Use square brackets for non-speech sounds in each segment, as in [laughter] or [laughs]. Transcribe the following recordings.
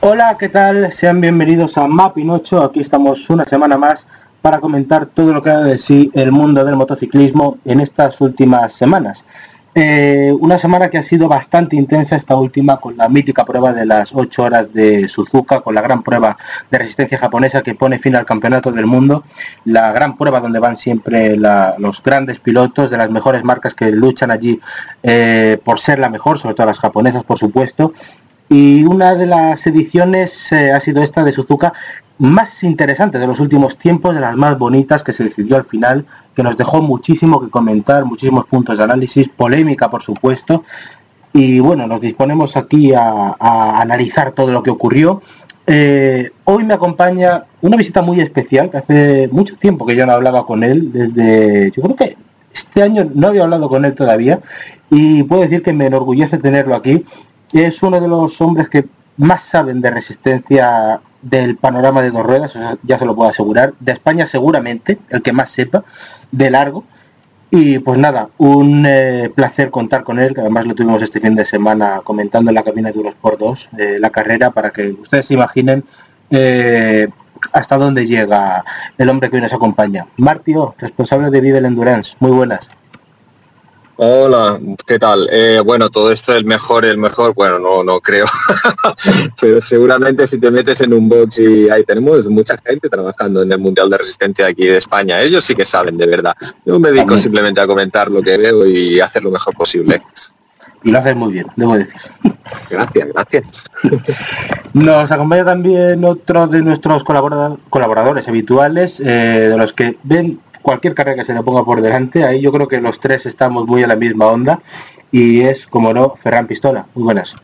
Hola, ¿qué tal? Sean bienvenidos a Mapinocho. Aquí estamos una semana más para comentar todo lo que ha de sí el mundo del motociclismo en estas últimas semanas. Eh, una semana que ha sido bastante intensa esta última con la mítica prueba de las 8 horas de Suzuka, con la gran prueba de resistencia japonesa que pone fin al campeonato del mundo, la gran prueba donde van siempre los grandes pilotos de las mejores marcas que luchan allí eh, por ser la mejor, sobre todo las japonesas por supuesto, y una de las ediciones eh, ha sido esta de Suzuka más interesante de los últimos tiempos, de las más bonitas que se decidió al final, que nos dejó muchísimo que comentar, muchísimos puntos de análisis, polémica por supuesto. Y bueno, nos disponemos aquí a, a analizar todo lo que ocurrió. Eh, hoy me acompaña una visita muy especial, que hace mucho tiempo que yo no hablaba con él, desde, yo creo que este año no había hablado con él todavía, y puedo decir que me enorgullece tenerlo aquí. Es uno de los hombres que más saben de resistencia del panorama de dos ruedas, ya se lo puedo asegurar, de España seguramente, el que más sepa, de largo. Y pues nada, un eh, placer contar con él, que además lo tuvimos este fin de semana comentando en la cabina de Unos por Dos, eh, la carrera, para que ustedes se imaginen eh, hasta dónde llega el hombre que hoy nos acompaña. Martio, responsable de Vive el Endurance, muy buenas. Hola, ¿qué tal? Eh, bueno, todo esto el mejor, el mejor, bueno, no, no creo, [laughs] pero seguramente si te metes en un box y ahí tenemos mucha gente trabajando en el Mundial de Resistencia aquí de España, ellos sí que saben de verdad. Yo me dedico También. simplemente a comentar lo que veo y hacer lo mejor posible. Y lo haces muy bien, debo decir. [laughs] Gracias, gracias. Nos acompaña también otro de nuestros colabora- colaboradores habituales, eh, de los que ven cualquier carrera que se le ponga por delante. Ahí yo creo que los tres estamos muy en la misma onda. Y es, como no, Ferran Pistola. Muy buenas.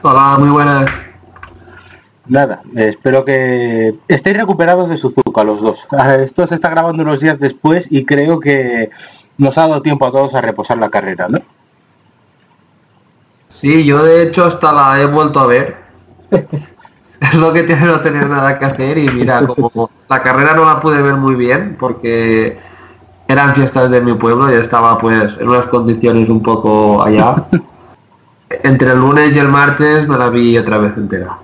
Hola, muy buenas. Nada, espero que estéis recuperados de Suzuka los dos. Ah, Esto se está grabando unos días después y creo que nos ha dado tiempo a todos a reposar la carrera, ¿no? Sí, yo de hecho hasta la he vuelto a ver. [laughs] [laughs] es lo que tiene no tener nada que hacer y mira, como la carrera no la pude ver muy bien porque eran fiestas de mi pueblo y estaba pues en unas condiciones un poco allá. [laughs] Entre el lunes y el martes me la vi otra vez entera.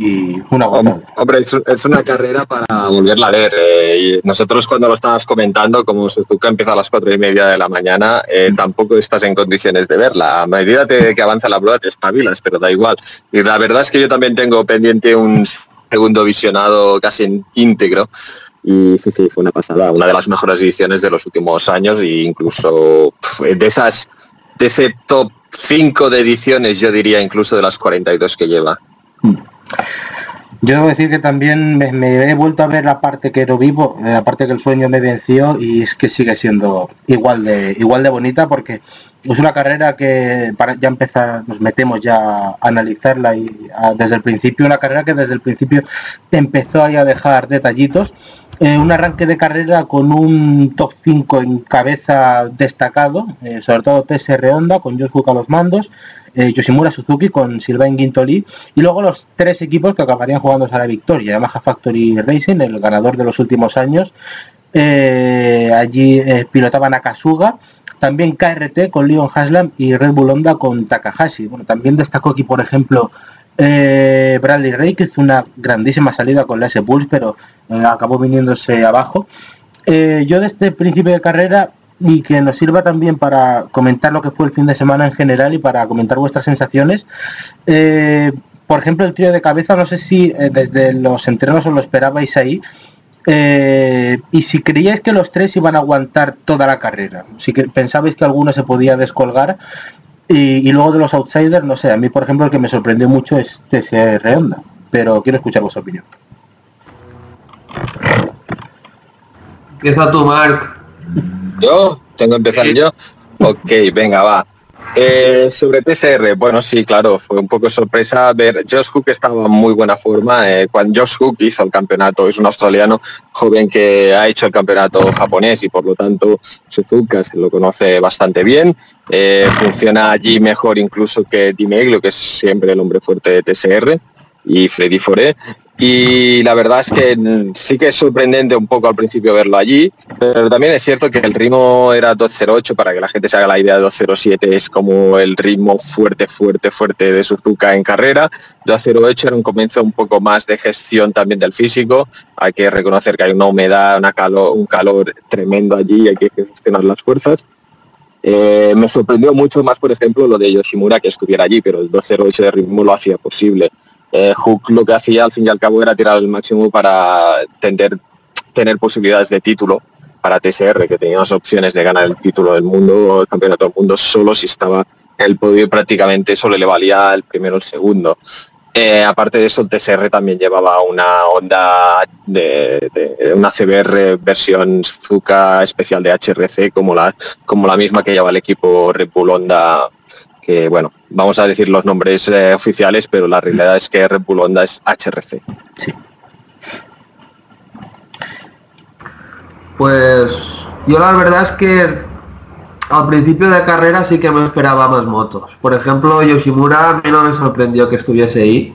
Y una gozada. Hombre, es, es una carrera para volverla a ver. eh, y nosotros cuando lo estabas comentando, como Suzuka empieza a las cuatro y media de la mañana, eh, tampoco estás en condiciones de verla. A medida que avanza la prueba te espabilas, pero da igual. Y la verdad es que yo también tengo pendiente un segundo visionado casi en íntegro. Y sí, sí, fue una pasada, una de las mejores ediciones de los últimos años e incluso de esas, de ese top 5 de ediciones, yo diría incluso de las 42 que lleva. Yo debo decir que también me, he vuelto a ver la parte que no vivo, eh, la parte que el sueño me venció y es que sigue siendo igual de igual de bonita porque es una carrera que para ya empezar nos metemos ya a analizarla y desde el principio una carrera que desde el principio empezó ahí a dejar detallitos eh, un arranque de carrera con un top 5 en cabeza destacado, eh, sobre todo TSR Honda con Josuka a los mandos, eh, Yoshimura Suzuki con Sylvain Guintoli y luego los tres equipos que acabarían jugándose a la victoria, Yamaha Factory Racing, el ganador de los últimos años, allí pilotaban a Kasuga, también KRT con Leon Haslam y Red Bull Honda con Takahashi. Bueno, también destacó aquí, por ejemplo, eh, Bradley Ray, que hizo una grandísima salida con la S-Pulse, pero eh, acabó viniéndose abajo. Eh, yo de este principio de carrera y que nos sirva también para comentar lo que fue el fin de semana en general y para comentar vuestras sensaciones. Eh, por ejemplo, el trío de cabeza, no sé si desde los entrenos os lo esperabais ahí, y si creíais que los tres iban a aguantar toda la carrera, si pensabais que alguno se podía descolgar, Y, y luego de los outsiders, no sé, a mí por ejemplo el que me sorprendió mucho es TSR Honda, pero quiero escuchar vuestra opinión. Empieza tu Mark. ¿Yo? ¿Tengo que empezar Sí. yo? Ok, venga, va. Eh, sobre TSR, bueno, sí, claro, fue un poco sorpresa ver. Josh Hook estaba en muy buena forma. eh, cuando Josh Hook hizo el campeonato, es un australiano joven que ha hecho el campeonato japonés y por lo tanto Suzuka se lo conoce bastante bien. Eh, funciona allí mejor incluso que Dimeglo, que es siempre el hombre fuerte de TSR, y Freddy Foré. Y la verdad es que sí que es sorprendente un poco al principio verlo allí, pero también es cierto que el ritmo era 208, para que la gente se haga la idea, 207 es como el ritmo fuerte, fuerte, fuerte de Suzuka en carrera. 208 era un comienzo un poco más de gestión también del físico. Hay que reconocer que hay una humedad, una calor, un calor tremendo allí y hay que gestionar las fuerzas. Eh, me sorprendió mucho más, por ejemplo, lo de Yoshimura que estuviera allí, pero el 208 de ritmo lo hacía posible. Eh, Hook lo que hacía al fin y al cabo era tirar el máximo para tener posibilidades de título para TSR, que tenía las opciones de ganar el título del mundo, el campeonato del mundo, solo si estaba en el podio y prácticamente solo le valía el primero o el segundo. Eh, aparte de eso, el TSR también llevaba una onda de, una CBR versión Suzuka especial de HRC, como la, como la misma que lleva el equipo Red Bull Honda, bueno, vamos a decir los nombres eh, oficiales, pero la realidad es que Red Bull Honda es HRC. Sí. Pues yo la verdad es que al principio de carrera sí que me esperaba más motos. Por ejemplo, Yoshimura a mí no me sorprendió que estuviese ahí.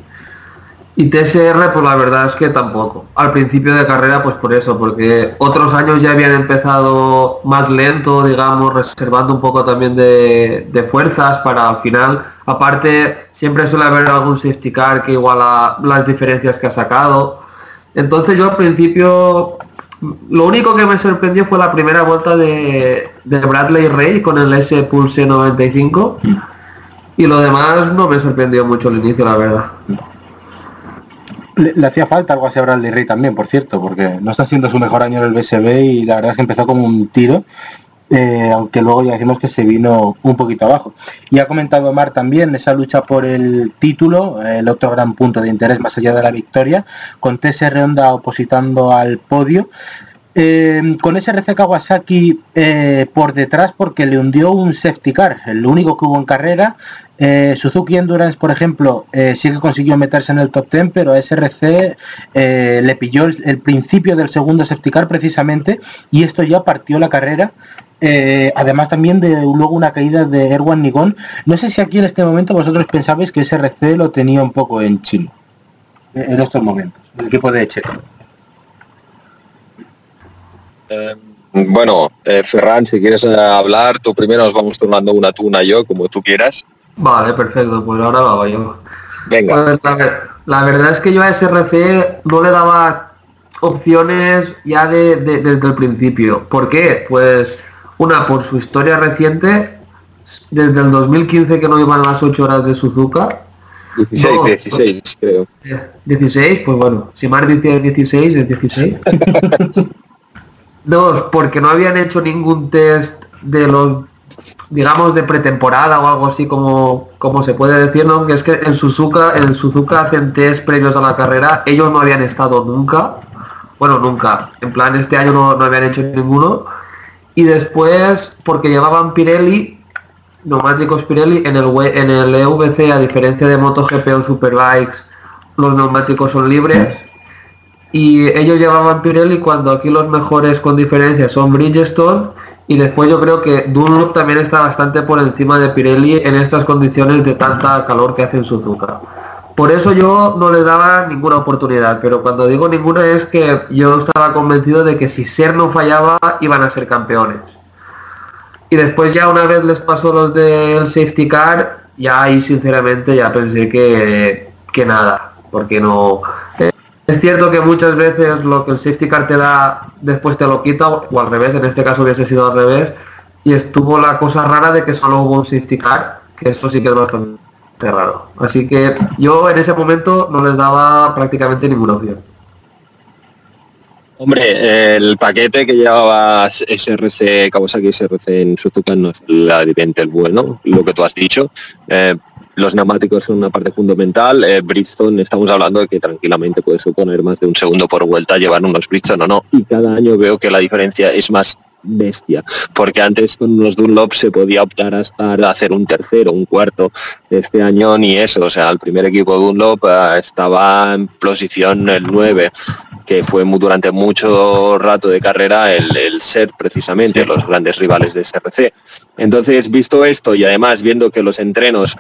Y TSR, pues la verdad es que tampoco. Al principio de carrera, pues por eso, porque otros años ya habían empezado más lento, digamos, reservando un poco también de, de fuerzas para al final. Aparte, siempre suele haber algún safety car que iguala las diferencias que ha sacado. Entonces yo al principio, lo único que me sorprendió fue la primera vuelta de, de Bradley Ray con el S Pulse 95. Y lo demás no me sorprendió mucho al inicio, la verdad. Le, hacía falta algo así a Bradley Ray también, por cierto, porque no está siendo su mejor año en el BSB y la verdad es que empezó como un tiro, eh, aunque luego ya decimos que se vino un poquito abajo. Y ha comentado Omar también esa lucha por el título, el otro gran punto de interés más allá de la victoria, con TSR Honda opositando al podio. Eh, con ese RC Kawasaki eh, por detrás porque le hundió un safety car, el único que hubo en carrera. Eh, Suzuki Endurance, por ejemplo, eh, sí que consiguió meterse en el top 10, pero a SRC eh, le pilló el, principio del segundo safety car precisamente y esto ya partió la carrera. Eh, además también de luego una caída de Erwan Nigon. No sé si aquí en este momento vosotros pensabais que SRC lo tenía un poco en chino en estos momentos, el equipo de Checo. Eh, bueno, Ferran, si quieres hablar, tú primero nos vamos turnando una tú, una yo, como tú quieras. Vale, perfecto, pues ahora va yo. Venga. Pues la, ver- la verdad es que yo a SRC no le daba opciones ya de, de- desde el principio. ¿Por qué? Pues una, por su historia reciente, desde el 2015 que no iban las 8 horas de Suzuka. 16, No. 16, creo. 16, pues bueno, si Mar dice 16, es 16. [laughs] Dos, porque no habían hecho ningún test de los, digamos, de pretemporada o algo así como, como se puede decir, ¿no? Que es que en Suzuka, en Suzuka hacen test previos a la carrera, ellos no habían estado nunca, bueno, nunca, en plan este año no, no habían hecho ninguno, y después, porque llevaban Pirelli, neumáticos Pirelli, en el, en el EVC, a diferencia de MotoGP o Superbikes, los neumáticos son libres, y ellos llevaban Pirelli cuando aquí los mejores con diferencia son Bridgestone y después yo creo que Dunlop también está bastante por encima de Pirelli en estas condiciones de tanta calor que hace en Suzuka. Por eso yo no les daba ninguna oportunidad, pero cuando digo ninguna es que yo estaba convencido de que si Ser no fallaba iban a ser campeones. Y después ya una vez les pasó los del safety car, ya ahí sinceramente ya pensé que, que nada, porque no... Es cierto que muchas veces lo que el safety car te da después te lo quita, o al revés, en este caso hubiese sido al revés, y estuvo la cosa rara de que solo hubo un safety car, que eso sí que es bastante raro. Así que yo en ese momento no les daba prácticamente ninguna opción. Hombre, el paquete que llevaba SRC, Kawasaki SRC en Suzuka no es la evidente el bueno, lo que tú has dicho. Eh, los neumáticos son una parte fundamental. Eh, Bridgestone, estamos hablando de que tranquilamente puede suponer más de un segundo por vuelta llevar unos Bridgestone o no. Y cada año veo que la diferencia es más bestia, porque antes con unos Dunlop se podía optar hasta hacer un tercero, un cuarto. Este año ni eso, o sea, el primer equipo Dunlop eh, estaba en posición el 9 que fue muy, durante mucho rato de carrera el, el ser precisamente los grandes rivales de SRC. Entonces, visto esto y además viendo que los entrenos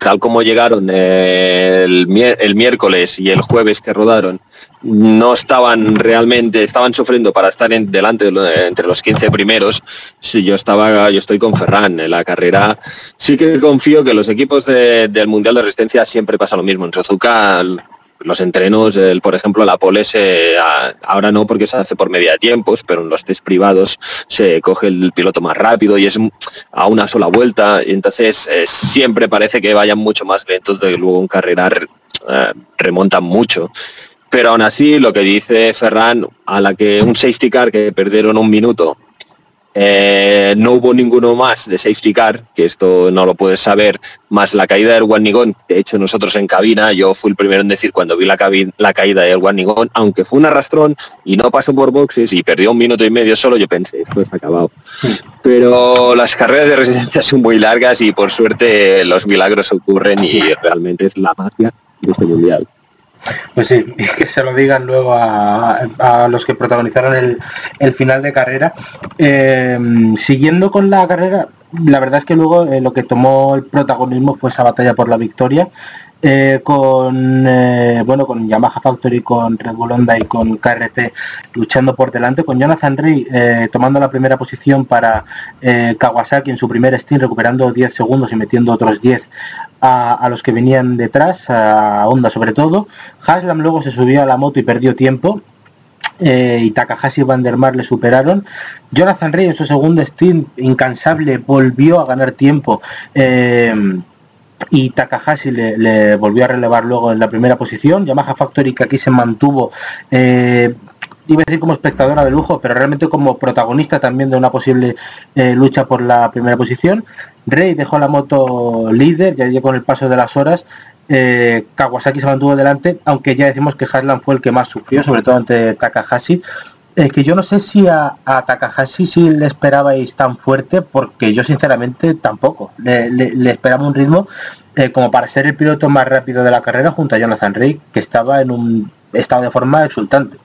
tal como llegaron el, mier- el miércoles y el jueves que rodaron, no estaban realmente, estaban sufriendo para estar en, delante entre los 15 primeros. Si yo estaba, yo estoy con Ferran en la carrera. Sí que confío que los equipos de- del Mundial de Resistencia siempre pasa lo mismo. En Suzuka los entrenos, el, por ejemplo, la pole se, ahora no porque se hace por media tiempos, pero en los test privados se coge el piloto más rápido y es a una sola vuelta y entonces eh, siempre parece que vayan mucho más lentos de que luego en carrera re- eh, remontan mucho. Pero aún así, lo que dice Ferran, a la que un safety car que perdieron un minuto, eh, no hubo ninguno más de safety car, que esto no lo puedes saber, más la caída del Guanigón. De hecho, nosotros en cabina, yo fui el primero en decir cuando vi la, la caída del Guanigón, aunque fue un arrastrón y no pasó por boxes y perdió un minuto y medio solo, yo pensé, esto está acabado. [laughs] Pero las carreras de resistencia son muy largas y por suerte los milagros ocurren y realmente es la magia de este mundial. Pues sí, y [laughs] que se lo digan luego a, los que protagonizaron el, final de carrera. Eh, siguiendo con la carrera, la verdad es que luego eh, lo que tomó el protagonismo fue esa batalla por la victoria. Eh, con eh, bueno con Yamaha Factory, con Red Bull Honda y con KRC luchando por delante, con Jonathan Rey eh, tomando la primera posición para Kawasaki en su primer stint, recuperando 10 segundos y metiendo otros 10 a, los que venían detrás, a Honda sobre todo. Haslam luego se subió a la moto y perdió tiempo. y Takahashi y Van der Mar le superaron. Jonathan Rey en su segundo stint incansable volvió a ganar tiempo. Y Takahashi le, le volvió a relevar luego en la primera posición. Yamaha Factory que aquí se mantuvo, eh, iba a decir como espectadora de lujo, pero realmente como protagonista también de una posible eh, lucha por la primera posición. Rey dejó la moto líder, ya llegó con el paso de las horas. eh, Kawasaki se mantuvo delante, aunque ya decimos que Haslam fue el que más sufrió, sobre todo ante Takahashi. Eh, que yo no sé si a, a Takahashi sí le esperabais tan fuerte, porque yo sinceramente tampoco. Le, le- esperaba un ritmo eh, como para ser el piloto más rápido de la carrera junto a Jonathan Rey, que estaba en un estado de forma exultante.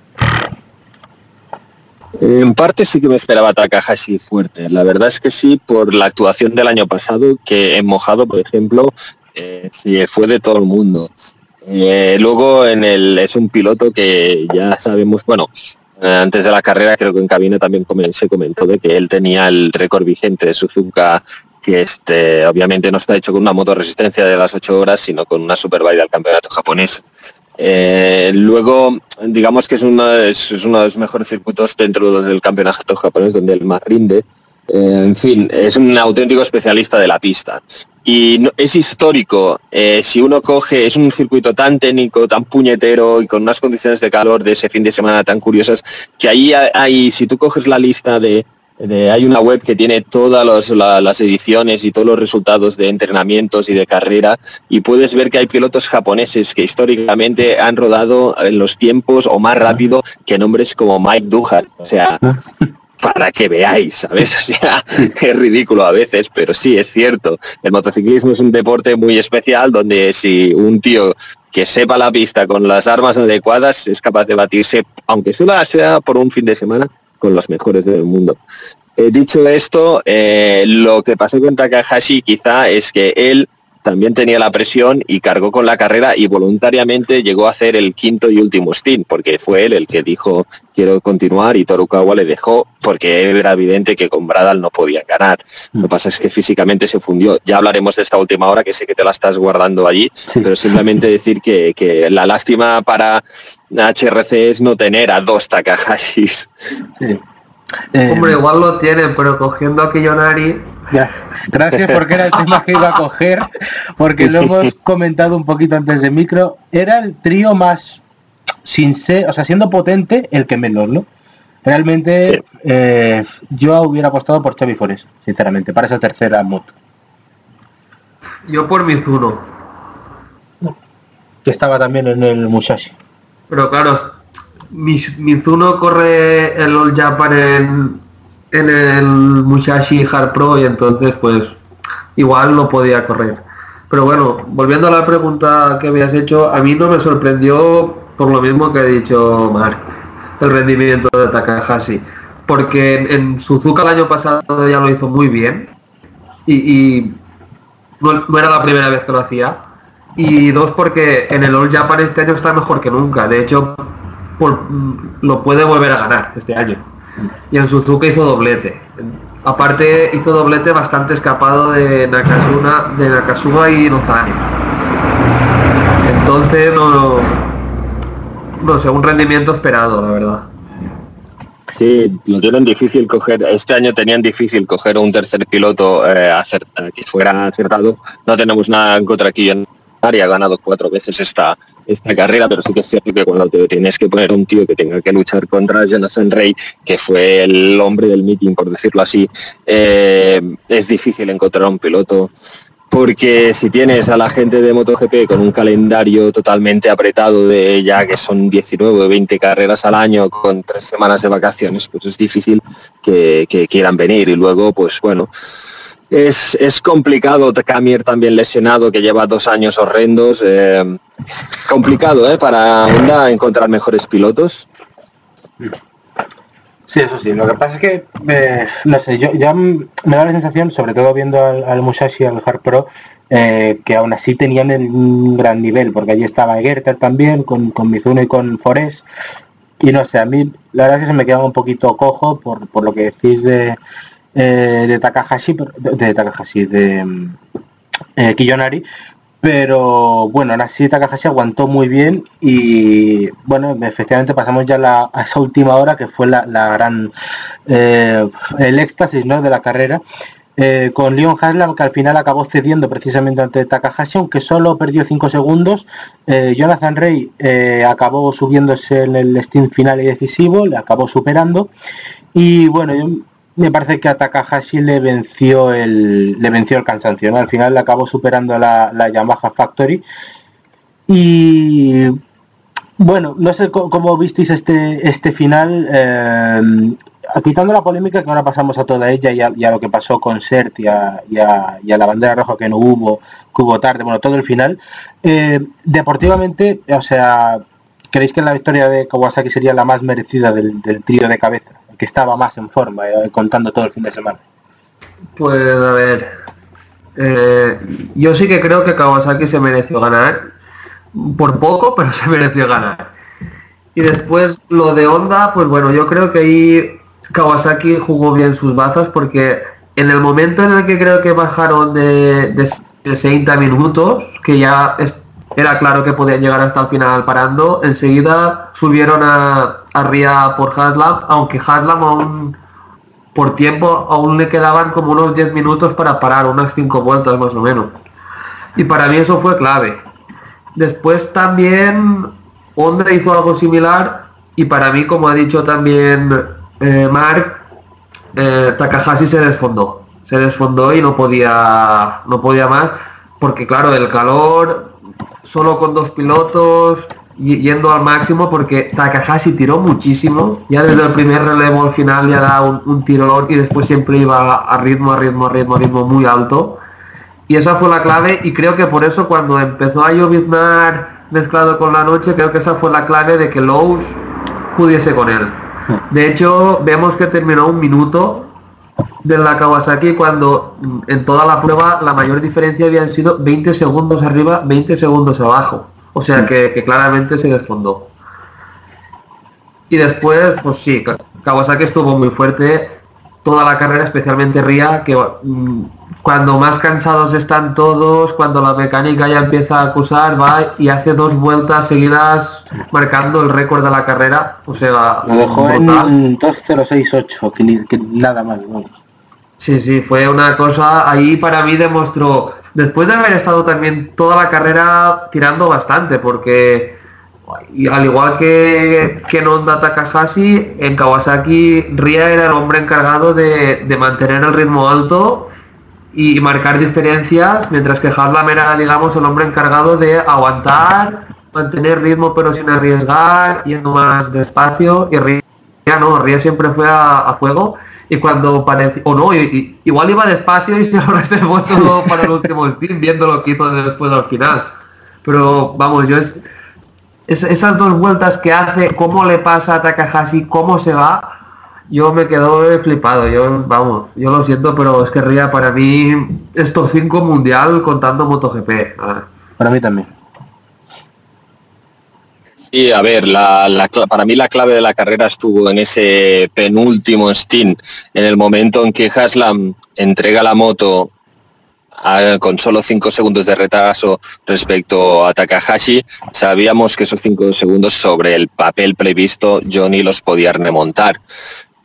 En parte sí que me esperaba a Takahashi fuerte. La verdad es que sí, por la actuación del año pasado, que en mojado, por ejemplo, eh, sí, fue de todo el mundo. Eh, luego en el es un piloto que ya sabemos, bueno, antes de la carrera creo que en cabina también se comentó de que él tenía el récord vigente de Suzuka que este obviamente no está hecho con una moto resistencia de las 8 horas, sino con una Superbike del campeonato japonés. Eh, luego, digamos que es uno, de- los mejores circuitos dentro del campeonato japonés, donde el más rinde. Eh, en fin, es un auténtico especialista de la pista. Y no- es histórico, eh, si uno coge, es un circuito tan técnico, tan puñetero y con unas condiciones de calor de ese fin de semana tan curiosas, que ahí hay, si tú coges la lista de, de- hay una web que tiene todas los- la- las ediciones y todos los resultados de entrenamientos y de carrera y puedes ver que hay pilotos japoneses que históricamente han rodado en los tiempos o más rápido que nombres como Mike Duhan. O sea, [laughs] para que veáis, ¿sabes? [laughs] O sea, es ridículo a veces, pero sí, es cierto. El motociclismo es un deporte muy especial donde si un tío que sepa la pista con las armas adecuadas es capaz de batirse, aunque solo sea por un fin de semana, con los mejores del mundo. Eh, dicho esto, eh, lo que pasó con Takahashi quizá es que él también tenía la presión y cargó con la carrera y voluntariamente llegó a hacer el quinto y último stint, porque fue él el que dijo quiero continuar y Torukawa le dejó porque era evidente que con Bradal no podía ganar. Lo que pasa es que físicamente se fundió. Ya hablaremos de esta última hora, que sé que te la estás guardando allí, Sí. pero simplemente [laughs] decir que, que la lástima para HRC es no tener a dos Takahashis. Sí. Eh, Hombre, igual lo tienen, pero cogiendo a Kiyonari, Ya. Gracias [laughs] porque era el tema que iba a coger, porque lo hemos comentado un poquito antes de micro. Era el trío más sin ser, o sea, siendo potente, el que menos, ¿no? Realmente Sí. eh, yo hubiera apostado por Xavi Forés, sinceramente, para esa tercera moto. Yo por Mizuno. Que estaba también en el Musashi. Pero claro, Mizuno corre el All Japan en, en el Musashi Hard Pro y entonces pues igual no podía correr. Pero bueno, volviendo a la pregunta que habías hecho, a mí no me sorprendió por lo mismo que ha dicho Mark, el rendimiento de Takahashi. Porque en, Suzuka el año pasado ya lo hizo muy bien y, no, no era la primera vez que lo hacía. Y dos, porque en el All Japan este año está mejor que nunca. De hecho, por- lo puede volver a ganar este año. Y en Suzuka hizo doblete. Aparte hizo doblete bastante escapado de Nakasuna, de Nakasuma y Nozane. Entonces no, no sé, un rendimiento esperado, la verdad. Sí, lo tienen difícil coger. Este año tenían difícil coger un tercer piloto eh, que fuera acertado. No tenemos nada en contra aquí en área, ha ganado cuatro veces esta, esta carrera, pero sí que es cierto que cuando te tienes que poner un tío que tenga que luchar contra Jonathan Rey, que fue el hombre del meeting, por decirlo así, eh, es difícil encontrar un piloto porque si tienes a la gente de MotoGP con un calendario totalmente apretado de ya que son 19 o 20 carreras al año con tres semanas de vacaciones, pues es difícil que, que quieran venir. Y luego, pues bueno, es, es complicado, Camir también lesionado, que lleva dos años horrendos. eh, complicado ¿eh? para Honda encontrar mejores pilotos. Sí, eso sí. Lo que pasa es que, eh, no sé, yo ya m- me da la sensación, sobre todo viendo al, al Musashi, al Hard Pro, eh, que aún así tenían el, un gran nivel, porque allí estaba Gerter también, con, con Mizuno y con Forés. Y no sé, a mí la verdad es que se me quedaba un poquito cojo por, por lo que decís de, eh, de Takahashi, de, Takahashi, de eh, Kiyonari, pero bueno, aún así Takahashi aguantó muy bien y bueno, efectivamente pasamos ya la- a esa última hora que fue la, la gran eh, el éxtasis ¿no? de la carrera eh, con Leon Haslam que al final acabó cediendo precisamente ante Takahashi aunque solo perdió 5 segundos Jonathan Rey acabó subiéndose en el stint final y decisivo le acabó superando y bueno me parece que a Takahashi le venció el le venció el cansancio ¿no? al final le acabó superando la, la Yamaha Factory y bueno, no sé cómo visteis este este final, eh, quitando la polémica que ahora pasamos a toda ella y a, y a lo que pasó con Sert y a, y a- y a la bandera roja que no hubo, que hubo tarde, bueno, todo el final. eh, deportivamente, o sea, ¿creéis que la victoria de Kawasaki sería la más merecida del, del trío de cabeza? Que estaba más en forma, eh, contando todo el fin de semana. Pues a ver, eh, yo sí que creo que Kawasaki se mereció ganar, por poco, pero se mereció ganar. Y después lo de Honda, pues bueno, yo creo que ahí Kawasaki jugó bien sus bazas porque en el momento en el que creo que bajaron de, de 60 minutos, que ya era claro que podían llegar hasta el final parando, enseguida subieron a, a Ria por Haslam, aunque Haslam aún por tiempo aún le quedaban como unos 10 minutos para parar, unas 5 vueltas más o menos. Y para mí eso fue clave. Después también Honda hizo algo similar y para mí, como ha dicho también eh, Mark, eh, Takahashi se desfondó. Se desfondó y no podía, no podía más porque claro, el calor, solo con dos pilotos, yendo al máximo porque Takahashi tiró muchísimo, ya desde el primer relevo al final ya da un, un tirón y después siempre iba a ritmo, a ritmo, a ritmo, a ritmo muy alto. Y esa fue la clave y creo que por eso cuando empezó a lloviznar mezclado con la noche, creo que esa fue la clave de que Lowe's pudiese con él. De hecho, vemos que terminó un minuto de la Kawasaki cuando mm, en toda la prueba la mayor diferencia habían sido 20 segundos arriba, 20 segundos abajo. O sea que, que claramente se desfondó. Y después, pues sí, Ka- Kawasaki estuvo muy fuerte toda la carrera, especialmente Ria, que mm, cuando más cansados están todos, cuando la mecánica ya empieza a acusar, va y hace dos vueltas seguidas marcando el récord de la carrera. O sea, Lo dejó brutal. en 2068, que, que nada más. vamos. Sí, sí, fue una cosa, ahí para mí demostró, después de haber estado también toda la carrera tirando bastante, porque al igual que, que en Honda Takahashi, en Kawasaki Ria era el hombre encargado de, de mantener el ritmo alto y marcar diferencias, mientras que Harlam era, el hombre encargado de aguantar, mantener ritmo pero sin arriesgar, yendo más despacio, y Ria no, Ria siempre fue a, a fuego, y cuando parecía, o no, y- y- igual iba despacio y se [laughs] se fue todo para el último steam, viendo lo que hizo después al final. Pero vamos, yo es, es- esas dos vueltas que hace, cómo le pasa a Takahashi, cómo se va, yo me quedo flipado. Yo, vamos, yo lo siento, pero es que Ria para mí es top 5 mundial contando MotoGP. Ah, Para mí también. Sí, a ver, para mí la clave de la carrera estuvo en ese penúltimo stint, en el momento en que Haslam entrega la moto con solo cinco segundos de retraso respecto a Takahashi, sabíamos que esos cinco segundos sobre el papel previsto Johnny los podía remontar.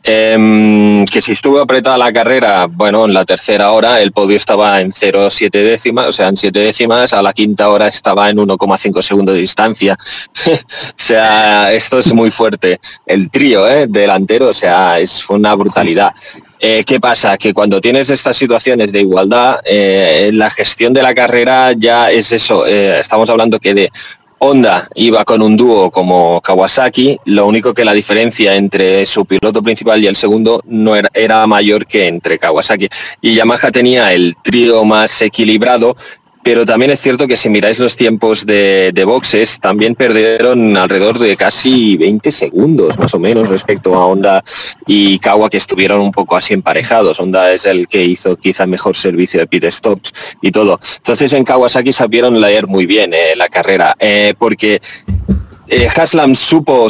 Em, que si estuvo apretada la carrera, bueno, en la tercera hora el podio estaba en 0,7 décimas, o sea, en 7 décimas, a la quinta hora estaba en 1,5 segundos de distancia. [laughs] o sea, esto es muy fuerte. El trío ¿eh? delantero, o sea, es una brutalidad. Eh, ¿Qué pasa? Que cuando tienes estas situaciones de igualdad, eh, la gestión de la carrera ya es eso. eh, estamos hablando que de Honda iba con un dúo como Kawasaki, lo único que la diferencia entre su piloto principal y el segundo no era, era mayor que entre Kawasaki. Y Yamaha tenía el trío más equilibrado, pero también es cierto que si miráis los tiempos de, de boxes, también perdieron alrededor de casi 20 segundos más o menos respecto a Honda y Kawa que estuvieron un poco así emparejados. Honda es el que hizo quizá mejor servicio de pit stops y todo. Entonces en Kawasaki sabieron leer muy bien eh, la carrera, eh, porque eh, Haslam supo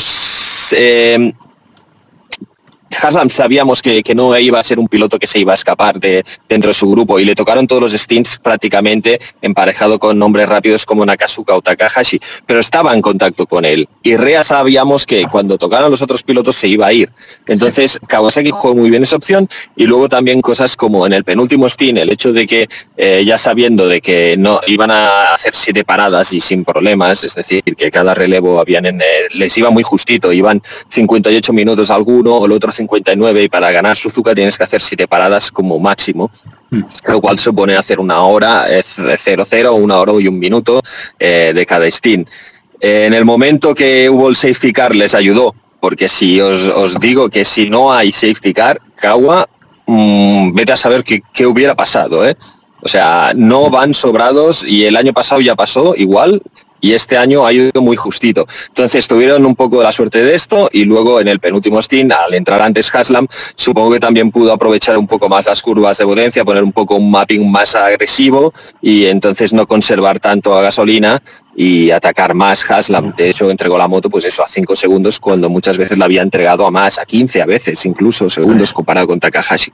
Haslam sabíamos que, que, no iba a ser un piloto que se iba a escapar de dentro de su grupo y le tocaron todos los stints prácticamente emparejado con nombres rápidos como Nakasuka o Takahashi, pero estaba en contacto con él. Y Rea sabíamos que cuando tocaran los otros pilotos se iba a ir. Entonces Kawasaki jugó muy bien esa opción y luego también cosas como en el penúltimo stint, el hecho de que eh, ya sabiendo de que no iban a hacer siete paradas y sin problemas, es decir, que cada relevo habían en, eh, les iba muy justito, iban 58 minutos alguno o el otro 59 y para ganar Suzuka tienes que hacer siete paradas como máximo, lo cual supone hacer una hora, es 0-0, una hora y un minuto eh, de cada stint. Eh, en el momento que hubo el safety car les ayudó, porque si os, os digo que si no hay safety car, Kawa, mmm, vete a saber qué, qué hubiera pasado, ¿eh? O sea, no van sobrados y el año pasado ya pasó igual y este año ha ido muy justito. Entonces tuvieron un poco la suerte de esto y luego en el penúltimo stint, al entrar antes Haslam, supongo que también pudo aprovechar un poco más las curvas de potencia, poner un poco un mapping más agresivo y entonces no conservar tanto a gasolina y atacar más Haslam. De hecho, entregó la moto pues eso a 5 segundos cuando muchas veces la había entregado a más, a 15 a veces, incluso segundos comparado con Takahashi.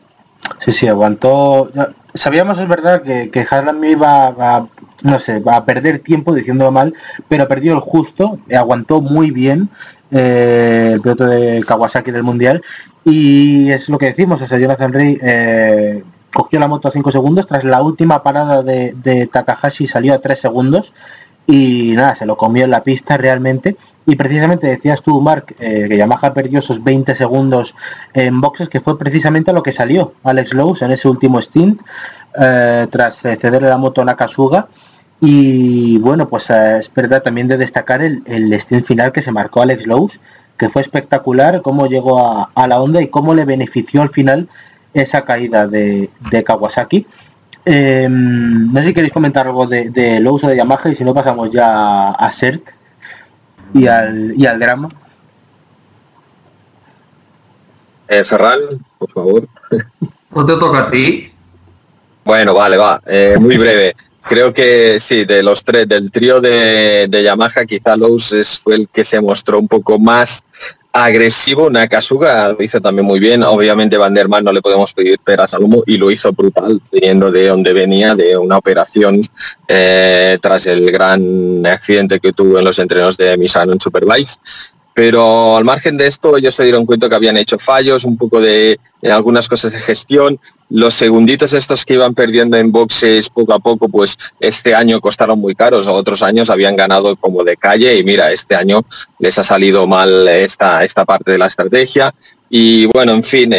Sí, sí, aguantó. Sabíamos, es verdad, que, que Haslam iba a, no sé, va a perder tiempo diciéndolo mal, pero perdió el justo, aguantó muy bien eh, el piloto de Kawasaki del Mundial. Y es lo que decimos, o sea, Jonathan Rey eh, cogió la moto a 5 segundos, tras la última parada de, Takahashi salió a 3 segundos y nada, se lo comió en la pista realmente. Y precisamente decías tú, Mark, eh, que Yamaha perdió esos 20 segundos en boxes, que fue precisamente lo que salió Alex Lowe en ese último stint, eh, tras cederle la moto a Nakasuga. Y bueno, pues eh, es verdad también de destacar el, el stint final que se marcó Alex Lowe, que fue espectacular, cómo llegó a, a, la onda y cómo le benefició al final esa caída de, de Kawasaki. Eh, no sé si queréis comentar algo de, de Lowe o de Yamaha y si no pasamos ya a Sert y al, y al drama. Eh, Ferran, por favor. ¿No te toca a ti? Bueno, vale, va. Eh, muy breve. Creo que sí, de los tres, del trío de, Yamaha, quizá Lowe's es, fue el que se mostró un poco más agresivo. Nakasuga lo hizo también muy bien. Obviamente Van der Mann no le podemos pedir peras al humo y lo hizo brutal, viniendo de donde venía, de una operación eh, tras el gran accidente que tuvo en los entrenos de Misano en Superbikes. Pero al margen de esto, ellos se dieron cuenta que habían hecho fallos, un poco de algunas cosas de gestión los segunditos estos que iban perdiendo en boxes poco a poco, pues este año costaron muy caros, otros años habían ganado como de calle y mira, este año les ha salido mal esta, esta parte de la estrategia. Y bueno, en fin,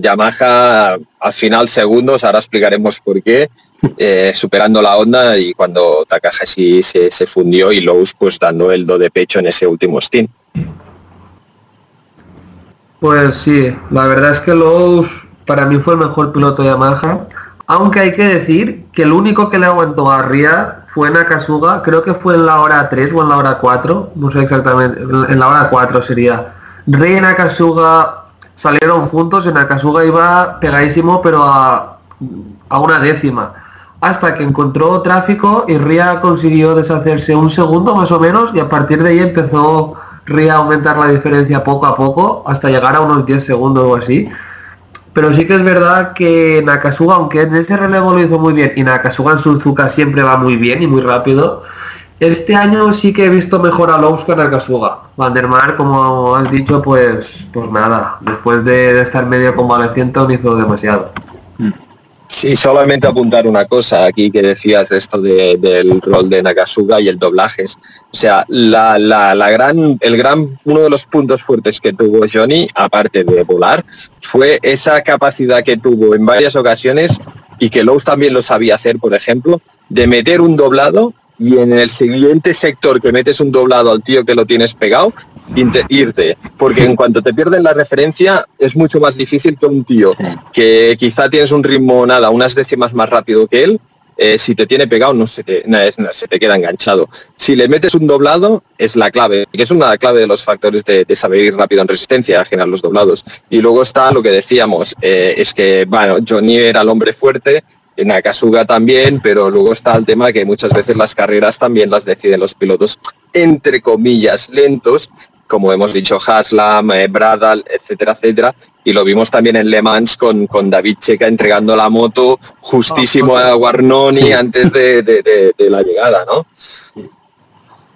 Yamaha al final segundos, ahora explicaremos por qué, eh, superando la onda y cuando Takahashi se, se fundió y Lowe's pues dando el do de pecho en ese último stint. Pues sí, la verdad es que Lowe's para mí fue el mejor piloto de Yamaha, aunque hay que decir que el único que le aguantó a Ria fue Nakasuga, creo que fue en la hora 3 o en la hora 4, no sé exactamente, en la hora 4 sería. Ria y Nakasuga salieron juntos, y Nakasuga iba pegadísimo pero a, a una décima, hasta que encontró tráfico y Ria consiguió deshacerse un segundo más o menos y a partir de ahí empezó Ria a aumentar la diferencia poco a poco hasta llegar a unos 10 segundos o así. Pero sí que es verdad que Nakasuga, aunque en ese relevo lo hizo muy bien, y Nakasuga en Suzuka siempre va muy bien y muy rápido, este año sí que he visto mejor a Lowe's que a Nakasuga. Vandermar, como has dicho, pues pues nada, después de, estar medio convaleciente no hizo demasiado. Sí, solamente apuntar una cosa aquí que decías de esto de- del rol de Nakasuga y el doblajes. O sea, la, la- la gran, el gran, uno de los puntos fuertes que tuvo Johnny, aparte de volar, fue esa capacidad que tuvo en varias ocasiones y que Lowe's también lo sabía hacer, por ejemplo, de meter un doblado y en el siguiente sector que metes un doblado al tío que lo tienes pegado, irte. Porque en cuanto te pierden la referencia, es mucho más difícil que un tío que quizá tienes un ritmo nada, unas décimas más rápido que él, eh, si te tiene pegado no se te, se te queda enganchado. Si le metes un doblado es la clave, que es una clave de los factores de, de saber ir rápido en resistencia, generar los doblados. Y luego está lo que decíamos, eh, es que bueno, Johnny era el hombre fuerte, Nakasuga también, pero luego está el tema que muchas veces las carreras también las deciden los pilotos, entre comillas, lentos, como hemos dicho, Haslam, eh, Bradal, etcétera, etcétera. Y lo vimos también en Le Mans con, con David Checa entregando la moto justísimo a Guarnoni Sí. antes de, de- de- de la llegada, ¿no?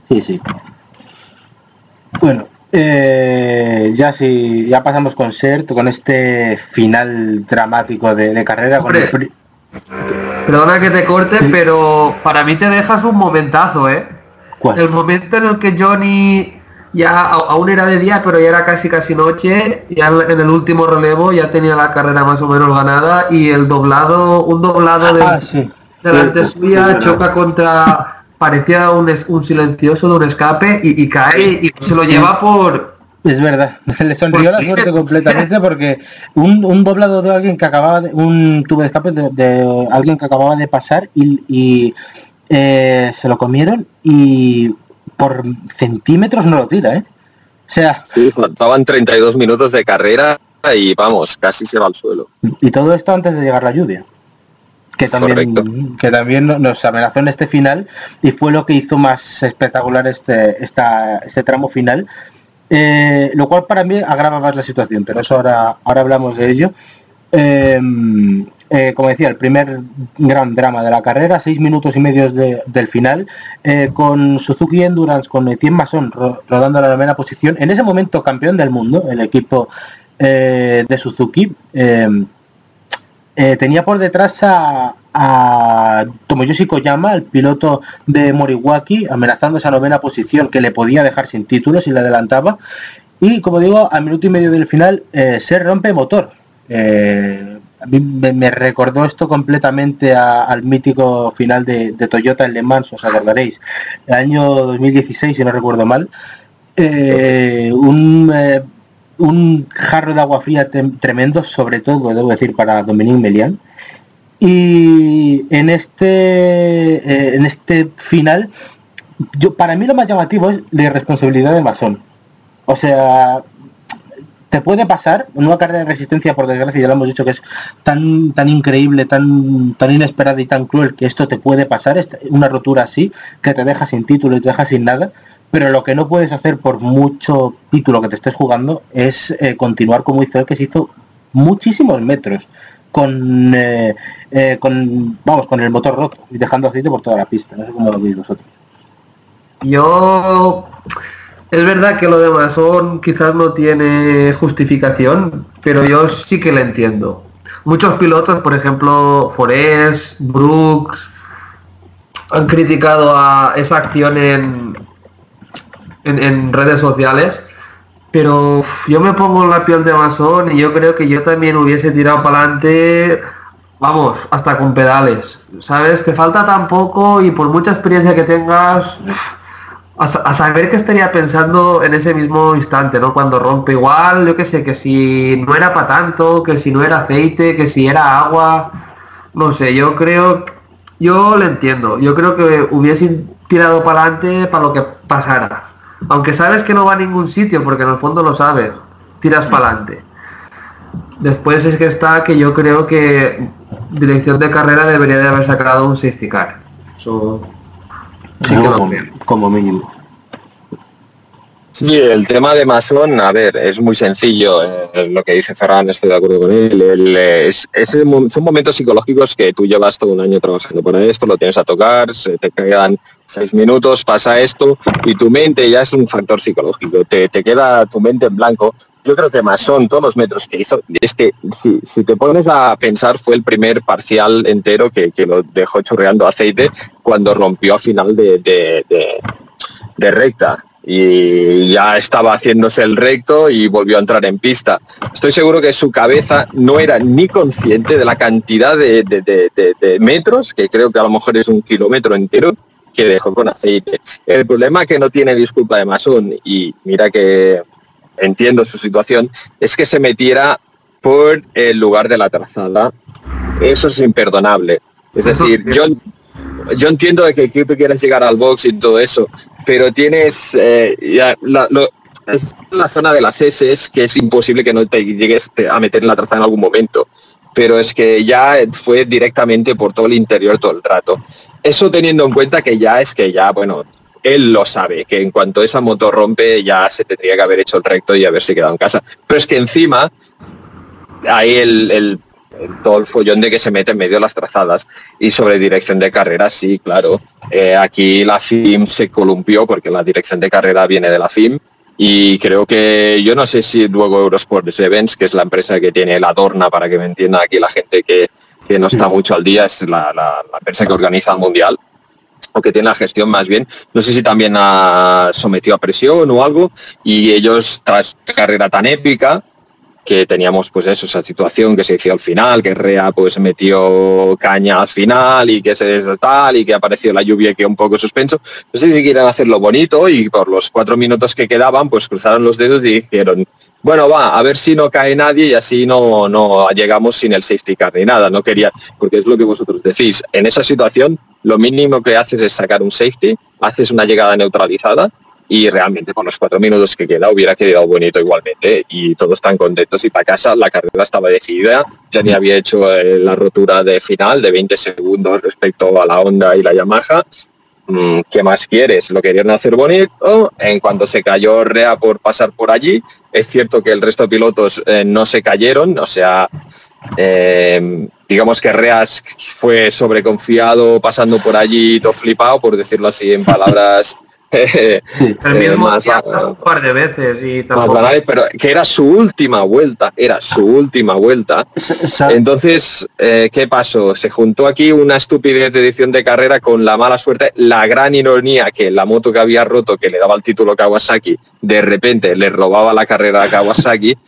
Sí, sí. Bueno, eh, ya si ya pasamos con Sert, con este final dramático de, de carrera. Con el Perdona que te corte, pero para mí te dejas un momentazo, ¿eh? ¿Cuál? El momento en el que Johnny ya aún era de día, pero ya era casi casi noche, ya en el último relevo ya tenía la carrera más o menos ganada y el doblado, un doblado de, Ah, sí. delante Sí, suya sí, choca contra, parecía un, silencioso de un escape y, y cae y se lo lleva por... Es verdad, se [laughs] le sonrió la suerte completamente porque un, un doblado de alguien que acababa de, un tubo de escape de, de alguien que acababa de pasar y, y, eh, se lo comieron y por centímetros no lo tira, ¿eh? O sea, Sí, faltaban 32 minutos de carrera y vamos, casi se va al suelo. y todo esto antes de llegar la lluvia. Que también, Correcto. que también no- nos amenazó en este final y fue lo que hizo más espectacular este, esta, este tramo final. Eh, lo cual para mí agrava más la situación, pero eso ahora, ahora hablamos de ello. Eh, eh, como decía, el primer gran drama de la carrera, seis minutos y medio de- del final, eh, con Suzuki Endurance, con Etienne Masson ro- rodando la novena posición, en ese momento campeón del mundo, el equipo eh, de Suzuki, tenía por detrás a, Tomoyoshi Koyama, el piloto de Moriwaki, amenazando esa novena posición que le podía dejar sin título si le adelantaba. Y como digo, al minuto y medio del final se rompe motor. Me, recordó esto completamente al mítico final de, Toyota en Le Mans, os acordaréis, el año 2016, si no recuerdo mal. Eh, un, eh, un jarro de agua fría tremendo, sobre todo, debo decir, para Dominique Melian. Y en este, eh, en este final, yo, para mí lo más llamativo es la irresponsabilidad de Masón. O sea, te puede pasar una carrera de resistencia, por desgracia, ya lo hemos dicho que es tan tan increíble, tan tan inesperada y tan cruel que esto te puede pasar, esta- una rotura así, que te deja sin título y te deja sin nada. Pero lo que no puedes hacer por mucho título que te estés jugando es eh, continuar como hizo él, que se hizo muchísimos metros con, eh, eh, con vamos con el motor roto y dejando aceite por toda la pista. No sé cómo lo veis vosotros. Yo... Es verdad que lo de Masón quizás no tiene justificación, pero yo sí que lo entiendo. muchos pilotos, por ejemplo, Forest, Brooks, han criticado a esa acción en, en, redes sociales. Pero yo me pongo en la piel de masón y yo creo que yo también hubiese tirado para adelante, vamos, hasta con pedales. ¿Sabes? Te falta tan poco y por mucha experiencia que tengas, a, sa- a saber que estaría pensando en ese mismo instante, ¿no? Cuando rompe igual, yo que sé, que si no era para tanto, que si no era aceite, que si era agua, no sé, yo creo, yo le entiendo, yo creo que hubiese tirado para adelante para lo que pasara. Aunque sabes que no va a ningún sitio, porque en el fondo lo sabes, tiras para adelante. Después es que está que yo creo que dirección de carrera debería de haber sacado un safety car. Eso sí que lo como, como mínimo. Sí, el tema de Masón, a ver, es muy sencillo. eh, lo que dice Ferran, estoy de acuerdo con él. eh, es, es son momentos psicológicos que tú llevas todo un año trabajando para esto, lo tienes a tocar, se te quedan seis minutos, pasa esto y tu mente ya es un factor psicológico. Te, queda tu mente en blanco. Yo creo que Masón, todos los metros que hizo, es que si, te pones a pensar, fue el primer parcial entero que, lo dejó chorreando aceite cuando rompió a final de recta y ya estaba haciéndose el recto y volvió a entrar en pista. Estoy seguro que su cabeza no era ni consciente de la cantidad de, de- de- de- de metros, que creo que a lo mejor es un kilómetro entero, que dejó con aceite. El problema que no tiene disculpa de Masón, y mira que entiendo su situación, es que se metiera por el lugar de la trazada. Eso es imperdonable. Es decir, yo yo entiendo de que, tú quieres llegar al box y todo eso, pero tienes eh, la, zona de las S es que es imposible que no te llegues a meter en la traza en algún momento. Pero es que ya fue directamente por todo el interior todo el rato. Eso teniendo en cuenta que ya es que ya, bueno, él lo sabe, que en cuanto esa moto rompe ya se tendría que haber hecho el recto y haberse quedado en casa. Pero es que encima ahí el- todo el follón de que se mete en medio de las trazadas y sobre dirección de carrera sí claro Eh, aquí la FIM se columpió porque la dirección de carrera viene de la FIM y creo que yo no sé si luego Eurosport Events que es la empresa que tiene la Dorna para que me entienda aquí la gente que, que no está mucho al día es la, la- la empresa que organiza el mundial o que tiene la gestión más bien. No sé si también ha sometido a presión o algo y ellos tras carrera tan épica que teníamos pues eso, esa situación que se hizo al final, que Rea pues metió caña al final y que se tal y que apareció la lluvia que un poco suspenso. No sé si quieren hacerlo bonito y por los cuatro minutos que quedaban pues cruzaron los dedos y dijeron bueno va, a ver si no cae nadie y así no, no llegamos sin el safety car ni nada. No quería, porque es lo que vosotros decís, en esa situación lo mínimo que haces es sacar un safety, haces una llegada neutralizada y realmente con los cuatro minutos que queda hubiera quedado bonito igualmente y todos están contentos y para casa la carrera estaba decidida, ya ni había hecho eh, la rotura de final de 20 segundos respecto a la Honda y la Yamaha. Mm, ¿Qué más quieres? Lo querían hacer bonito. En cuanto se cayó Rea por pasar por allí, es cierto que el resto de pilotos eh, no se cayeron, o sea, eh, digamos que Reas fue sobreconfiado pasando por allí, todo flipado, por decirlo así en palabras. [laughs] El mismo más, día ba- un par de veces y más tampoco... banales, pero que era su última vuelta, era su última vuelta. Entonces, eh, ¿qué pasó? Se juntó aquí una estupidez de edición de carrera con la mala suerte, la gran ironía que la moto que había roto, que le daba el título a Kawasaki, de repente le robaba la carrera a Kawasaki. [laughs]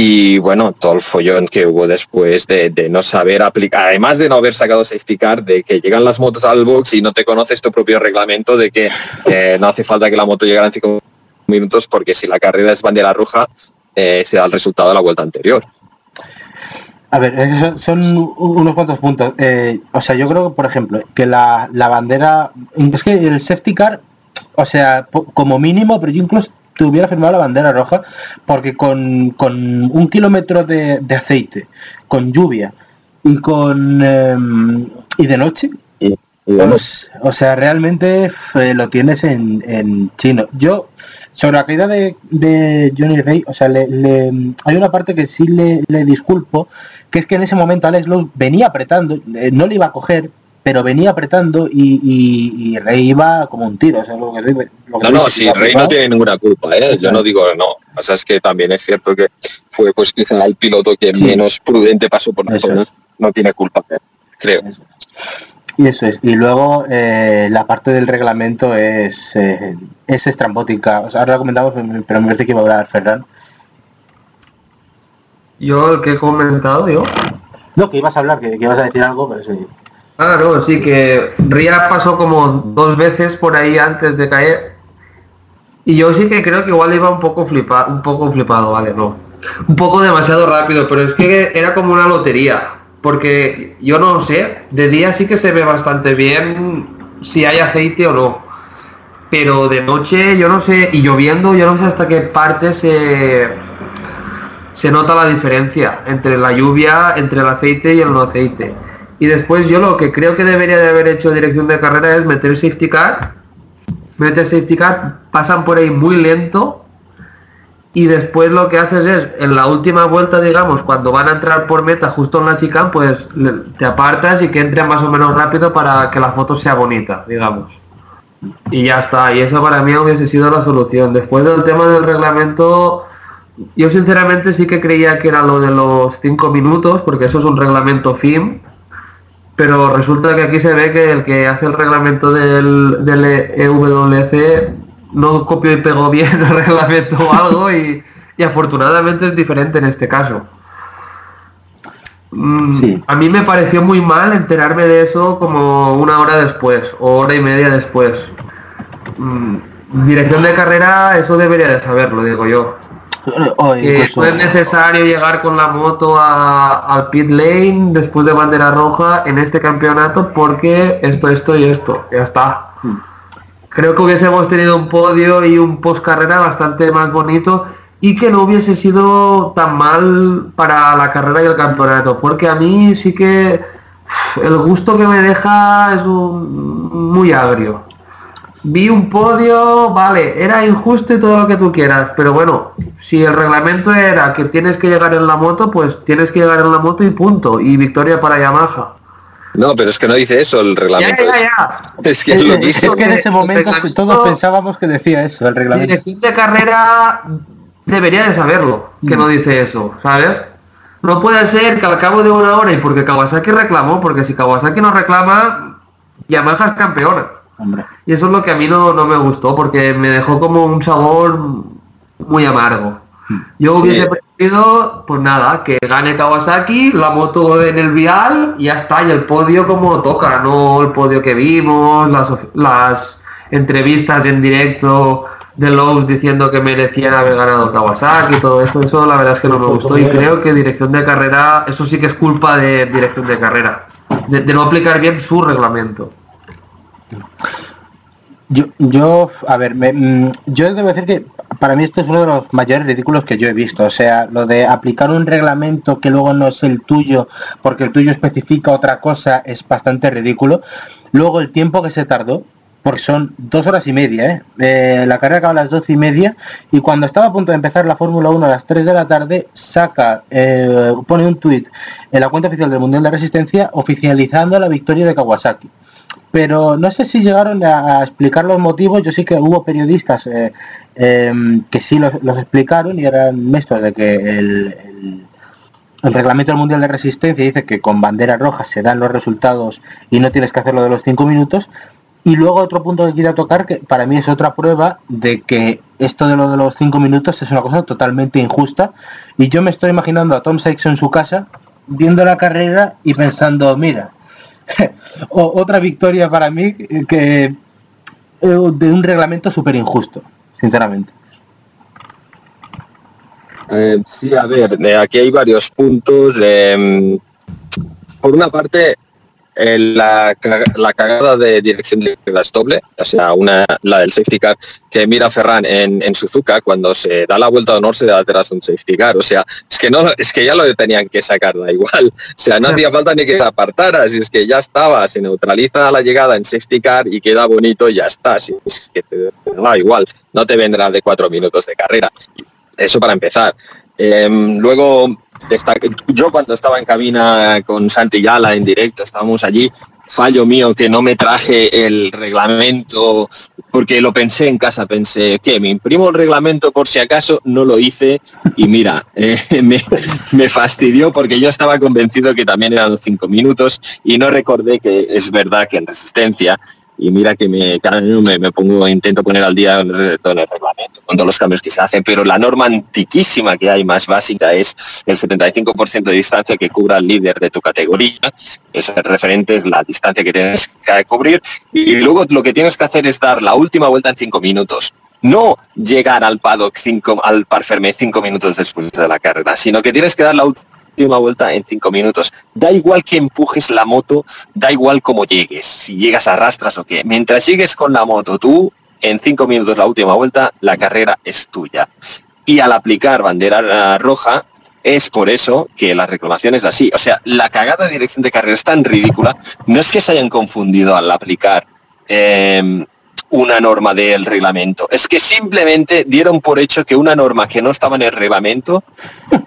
Y bueno, todo el follón que hubo después de, no saber aplicar, además de no haber sacado safety car, de que llegan las motos al box y no te conoces tu propio reglamento, de que no hace falta que la moto llegara en cinco minutos porque si la carrera es bandera roja, eh, se da el resultado de la vuelta anterior. A ver, son, unos cuantos puntos. Eh, o sea, yo creo, por ejemplo, que la, la bandera... Es que el safety car, o sea, como mínimo, pero yo incluso te hubiera firmado la bandera roja, porque con, con un kilómetro de, de aceite, con lluvia y con... em, y de noche, Y, y bueno, pues, o sea, realmente eh, lo tienes en, en chino. Yo, sobre la caída de, de Johnny Ray, o sea, le, le- hay una parte que sí le, le disculpo, que es que en ese momento Alex Lowe venía apretando, eh, no le iba a coger, pero venía apretando y, y, y Rey iba como un tiro. O sea, lo que, lo que no, no, iba Rey no tiene ninguna culpa, ¿eh? yo no digo no. pasa es que también es cierto que fue pues quizá el piloto que Sí. menos prudente pasó por la Eso zona. es. No tiene culpa, creo. Y eso es. Y luego eh, la parte del reglamento es, eh, es estrambótica. O sea, ahora lo comentamos, pero me parece que iba a hablar Ferran. Yo el que he comentado yo. No, que ibas a hablar, que, que ibas a decir algo, pero sí. No, sí que Ría pasó como dos veces por ahí antes de caer. Y yo sí que creo que igual iba un poco flipado, un poco flipado, vale, no. Un poco demasiado rápido, pero es que era como una lotería. Porque yo no sé, de día sí que se ve bastante bien si hay aceite o no. Pero de noche yo no sé, y lloviendo yo no sé hasta qué parte se, se nota la diferencia entre la lluvia, entre el aceite y el no aceite. Y después yo lo que creo que debería de haber hecho dirección de carrera es meter safety car, meter safety car, pasan por ahí muy lento y después lo que haces es en la última vuelta, digamos, cuando van a entrar por meta justo en la chicane, pues te apartas y que entre más o menos rápido para que la foto sea bonita, digamos. Y ya está, y eso para mí hubiese sido la solución. Después del tema del reglamento, yo sinceramente sí que creía que era lo de los 5 minutos, porque eso es un reglamento FIM, pero resulta que aquí se ve que el que hace el reglamento del, del EWC no copió y pegó bien el [laughs] reglamento o algo y, y afortunadamente es diferente en este caso. Mm, Sí. A mí me pareció muy mal enterarme de eso como una hora después o hora y media después. Mm, Dirección de carrera, eso debería de saberlo, digo yo. No es necesario llegar con la moto a- al pit lane después de bandera roja en este campeonato porque esto, esto y esto. Ya está. Creo que hubiésemos tenido un podio y un post carrera bastante más bonito y que no hubiese sido tan mal para la carrera y el campeonato. Porque a mí sí que el gusto que me deja es un, muy agrio. Vi un podio, vale, era injusto y todo lo que tú quieras, pero bueno, si el reglamento era que tienes que llegar en la moto, pues tienes que llegar en la moto y punto. Y victoria para Yamaha. No, pero es que no dice eso el reglamento. ya, es- ya. Es que Es es lo que, que es dice. que en ese momento todos pensábamos que decía eso, el La reglamento. dirección de carrera debería de saberlo, que no dice eso, ¿sabes? No puede ser que al cabo de una hora y porque Kawasaki reclamó, porque si Kawasaki no reclama, Yamaha es campeona. Hombre. Y eso es lo que a mí no, no me gustó, porque me dejó como un sabor muy amargo. Yo Sí. hubiese preferido, pues nada, que gane Kawasaki, la moto en el vial, y ya está, y el podio como toca, no el podio que vimos, las, entrevistas en directo de Lowe's diciendo que merecía haber ganado Kawasaki, todo eso, eso la verdad es que no me gustó, y creo que dirección de carrera, eso sí que es culpa de dirección de carrera, de- de no aplicar bien su reglamento. Yo, yo, a ver, me- mm, yo debo decir que para mí esto es uno de los mayores ridículos que yo he visto. O sea, lo de aplicar un reglamento que luego no es el tuyo, porque el tuyo especifica otra cosa, es bastante ridículo. Luego el tiempo que se tardó, porque son dos horas y media, ¿eh? Eh, la carrera acaba a las doce y media y cuando estaba a punto de empezar la Fórmula 1 a las 3 de la tarde, saca, eh, pone un tuit en la cuenta oficial del Mundial de Resistencia oficializando la victoria de Kawasaki pero no sé si llegaron a, explicar los motivos. Yo sí que hubo periodistas eh, em, que sí los, explicaron y eran estos de que el, reglamento del mundial de resistencia dice que con bandera roja se dan los resultados y no tienes que hacerlo de los cinco minutos. Y luego otro punto que quiero tocar, que para mí es otra prueba de que esto de lo de los cinco minutos es una cosa totalmente injusta. Y yo me estoy imaginando a Tom Sykes en su casa, viendo la carrera y pensando, mira, [laughs] otra victoria para mí eh, que eh, de un reglamento súper injusto, sinceramente. Eh, sí, a ver, aquí hay varios puntos. eh, por una parte, eh, la, la cagada de dirección de carreras doble, o sea, una, la del safety car, que mira Ferran en, en Suzuka, cuando se da la vuelta de honor se da atrás un safety car. O sea, es que no, es que ya lo tenían que sacar, da igual. [laughs] O sea, no hacía falta ni que se apartara, si es que ya estaba, se neutraliza la llegada en safety car y queda bonito, ya está. Si es que te, da igual, no te vendrá de cuatro minutos de carrera. Eso para empezar. Em, luego, yo cuando estaba en cabina con Santi Yala en directo, estábamos allí, fallo mío que no me traje el reglamento porque lo pensé en casa, pensé que me imprimo el reglamento por si acaso, no lo hice y mira, [laughs] eh, me, me, fastidió porque yo estaba convencido que también eran los cinco minutos y no recordé que es verdad que en resistencia y mira que me, cada año me, pongo, intento poner al día con el, reglamento, con todos los cambios que se hacen, pero la norma antiquísima que hay más básica es el 75% de distancia que cubra el líder de tu categoría, ese referente es la distancia que tienes que cubrir, y luego lo que tienes que hacer es dar la última vuelta en cinco minutos. No llegar al paddock cinco, al par fermé cinco minutos después de la carrera, sino que tienes que dar la última última vuelta en cinco minutos. Da igual que empujes la moto, da igual cómo llegues, si llegas a rastras o qué. Mientras llegues con la moto tú, en cinco minutos la última vuelta, la carrera es tuya. Y al aplicar bandera roja, es por eso que la reclamación es así. O sea, la cagada de dirección de carrera es tan ridícula, no es que se hayan confundido al aplicar eh, una norma del reglamento. Es que simplemente dieron por hecho que una norma que no estaba en el reglamento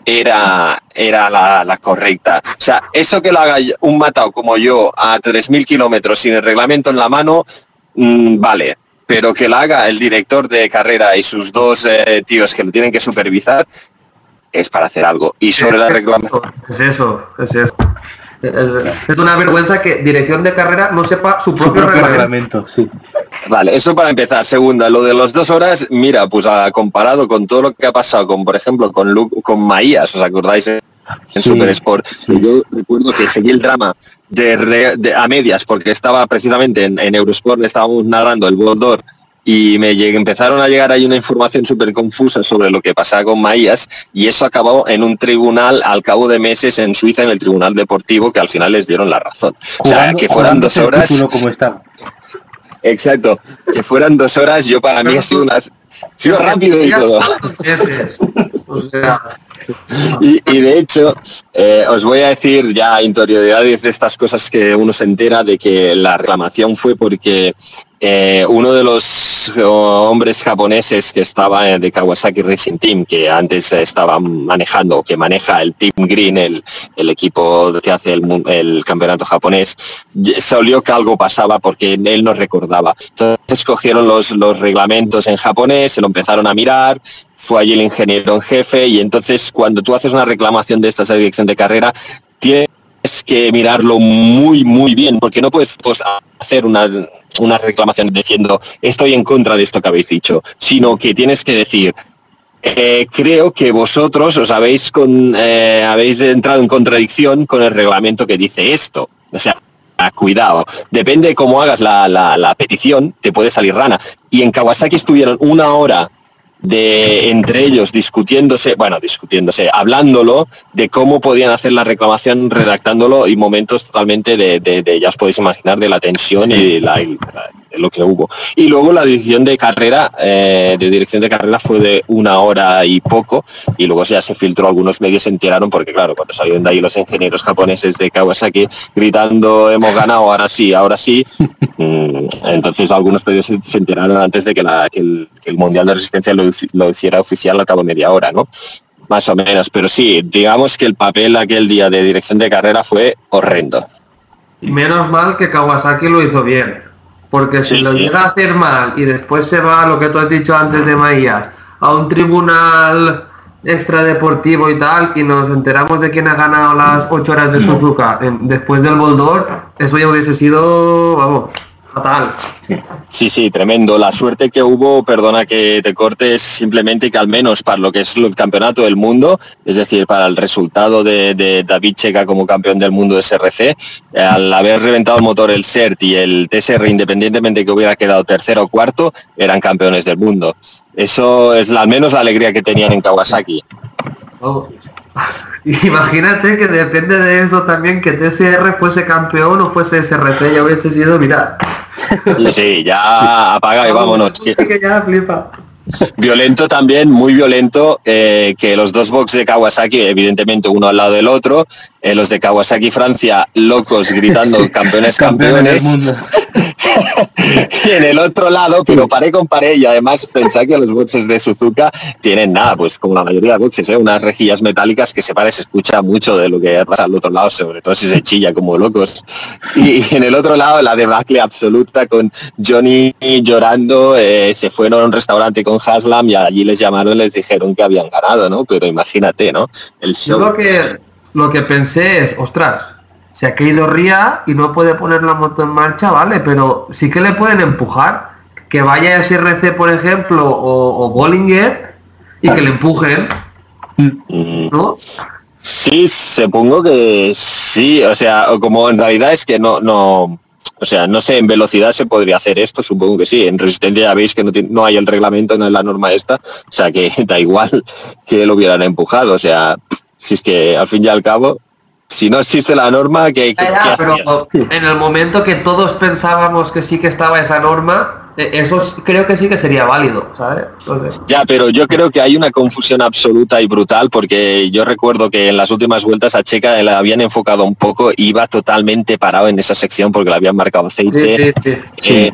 era, era la, correcta. O sea, eso que lo haga un matado como yo a 3.000 kilómetros sin el reglamento en la mano, mm, vale. Pero que lo haga el director de carrera y sus dos eh, tíos que lo tienen que supervisar, es para hacer algo. Y sobre la reclamación... Es eso, es eso. Es, una vergüenza que dirección de carrera no sepa su propio, reglamento. sí. Vale, eso para empezar. Segunda, lo de las dos horas, mira, pues ha comparado con todo lo que ha pasado con, por ejemplo, con con Maías, ¿os acordáis? En Super Sport. Yo recuerdo que seguí el drama de, a medias porque estaba precisamente en, en Eurosport, estábamos narrando el Boldor y me empezaron a llegar ahí una información súper confusa sobre lo que pasaba con Maías y eso acabó en un tribunal al cabo de meses en Suiza, en el tribunal deportivo, que al final les dieron la razón. o sea, que fueran dos horas... Como está. Exacto, que fueran dos horas, yo para mí ha sido una... sido rápido y todo. [laughs] Y, y, de hecho, eh, os voy a decir ya interioridades de estas cosas que uno se entera de que la reclamación fue porque eh, uno de los hombres japoneses que estaba de Kawasaki Racing Team, que antes estaba manejando, que maneja el Team Green, el, equipo que hace el, campeonato japonés, se olió que algo pasaba porque él no recordaba. Entonces cogieron los, los reglamentos en japonés, se lo empezaron a mirar, fue allí el ingeniero en jefe y entonces cuando tú haces una reclamación de esta dirección de carrera, tienes que mirarlo muy, muy bien, porque no puedes pues, hacer una una reclamación diciendo estoy en contra de esto que habéis dicho, sino que tienes que decir eh, creo que vosotros os habéis con eh, habéis entrado en contradicción con el reglamento que dice esto. O sea, cuidado. Depende de cómo hagas la, la, la petición, te puede salir rana. Y en Kawasaki estuvieron una hora de entre ellos discutiéndose, bueno, discutiéndose, hablándolo de cómo podían hacer la reclamación, redactándolo y momentos totalmente de, de, ya os podéis imaginar, de la tensión y, la, lo que hubo. Y luego la decisión de carrera, eh, de dirección de carrera fue de una hora y poco y luego ya se filtró, algunos medios se enteraron porque claro, cuando salieron de ahí los ingenieros japoneses de Kawasaki gritando hemos ganado, ahora sí, ahora sí, mm, entonces algunos medios se, enteraron antes de que, el, el Mundial de Resistencia lo lo hiciera oficial al cabo media hora, ¿no? Más o menos, pero sí, digamos que el papel aquel día de dirección de carrera fue horrendo. Y menos mal que Kawasaki lo hizo bien, porque si lo llega a hacer mal y después se va, lo que tú has dicho antes de Maías, a un tribunal extradeportivo y tal, y nos enteramos de quién ha ganado las ocho horas de Suzuka después del Boldor, eso ya hubiese sido, vamos, Fatal. Sí, sí, tremendo. La suerte que hubo, perdona que te cortes, simplemente que al menos para lo que es el campeonato del mundo, es decir, para el resultado de, David Checa como campeón del mundo de SRC, al haber reventado el motor el CERT y el TSR, independientemente que hubiera quedado tercero o cuarto, eran campeones del mundo. Eso es al menos la alegría que tenían en Kawasaki. Oh. [laughs] Imagínate que depende de eso también que TSR fuese campeón o fuese SRC, ya hubiese sido, mira. Sí, ya apaga y vámonos. Que ya flipa. Violento también, muy violento, eh, que los dos box de Kawasaki, evidentemente uno al lado del otro, eh, los de Kawasaki Francia, locos gritando [laughs] campeones, campeones. [laughs] y en el otro lado, pero paré con paré y además pensé que los boxes de Suzuka tienen nada, pues como la mayoría de boxes, ¿eh? unas rejillas metálicas que se parece, se escucha mucho de lo que pasa al otro lado, sobre todo si se chilla como locos. Y, en el otro lado la debacle absoluta con Johnny llorando, eh, se fueron a un restaurante con Haslam y allí les llamaron y les dijeron que habían ganado, ¿no? Pero imagínate, ¿no? El Yo lo que, lo que pensé es, ostras, se ha caído Ría y no puede poner la moto en marcha, vale, pero sí que le pueden empujar. Que vaya a SRC, por ejemplo, o, o Bollinger y que le empujen. ¿No? Sí, supongo que sí, o sea, como en realidad es que no, no, o sea, no sé, en velocidad se podría hacer esto, supongo que sí, en resistencia ya veis que no, tiene- no hay el reglamento, no es la norma esta, o sea que [laughs] da igual que lo hubieran empujado, o sea, si es que al fin y al cabo, si no existe la norma, que Ya, ya, pero en el momento que todos pensábamos que sí que estaba esa norma, eh, eso creo que sí que sería válido, ¿sabes? Entonces, Ya, pero yo creo que hay una confusión absoluta y brutal porque yo recuerdo que en las últimas vueltas a Checa la habían enfocado un poco, iba totalmente parado en esa sección porque le habían marcado aceite. sí, sí, sí. Eh, eh,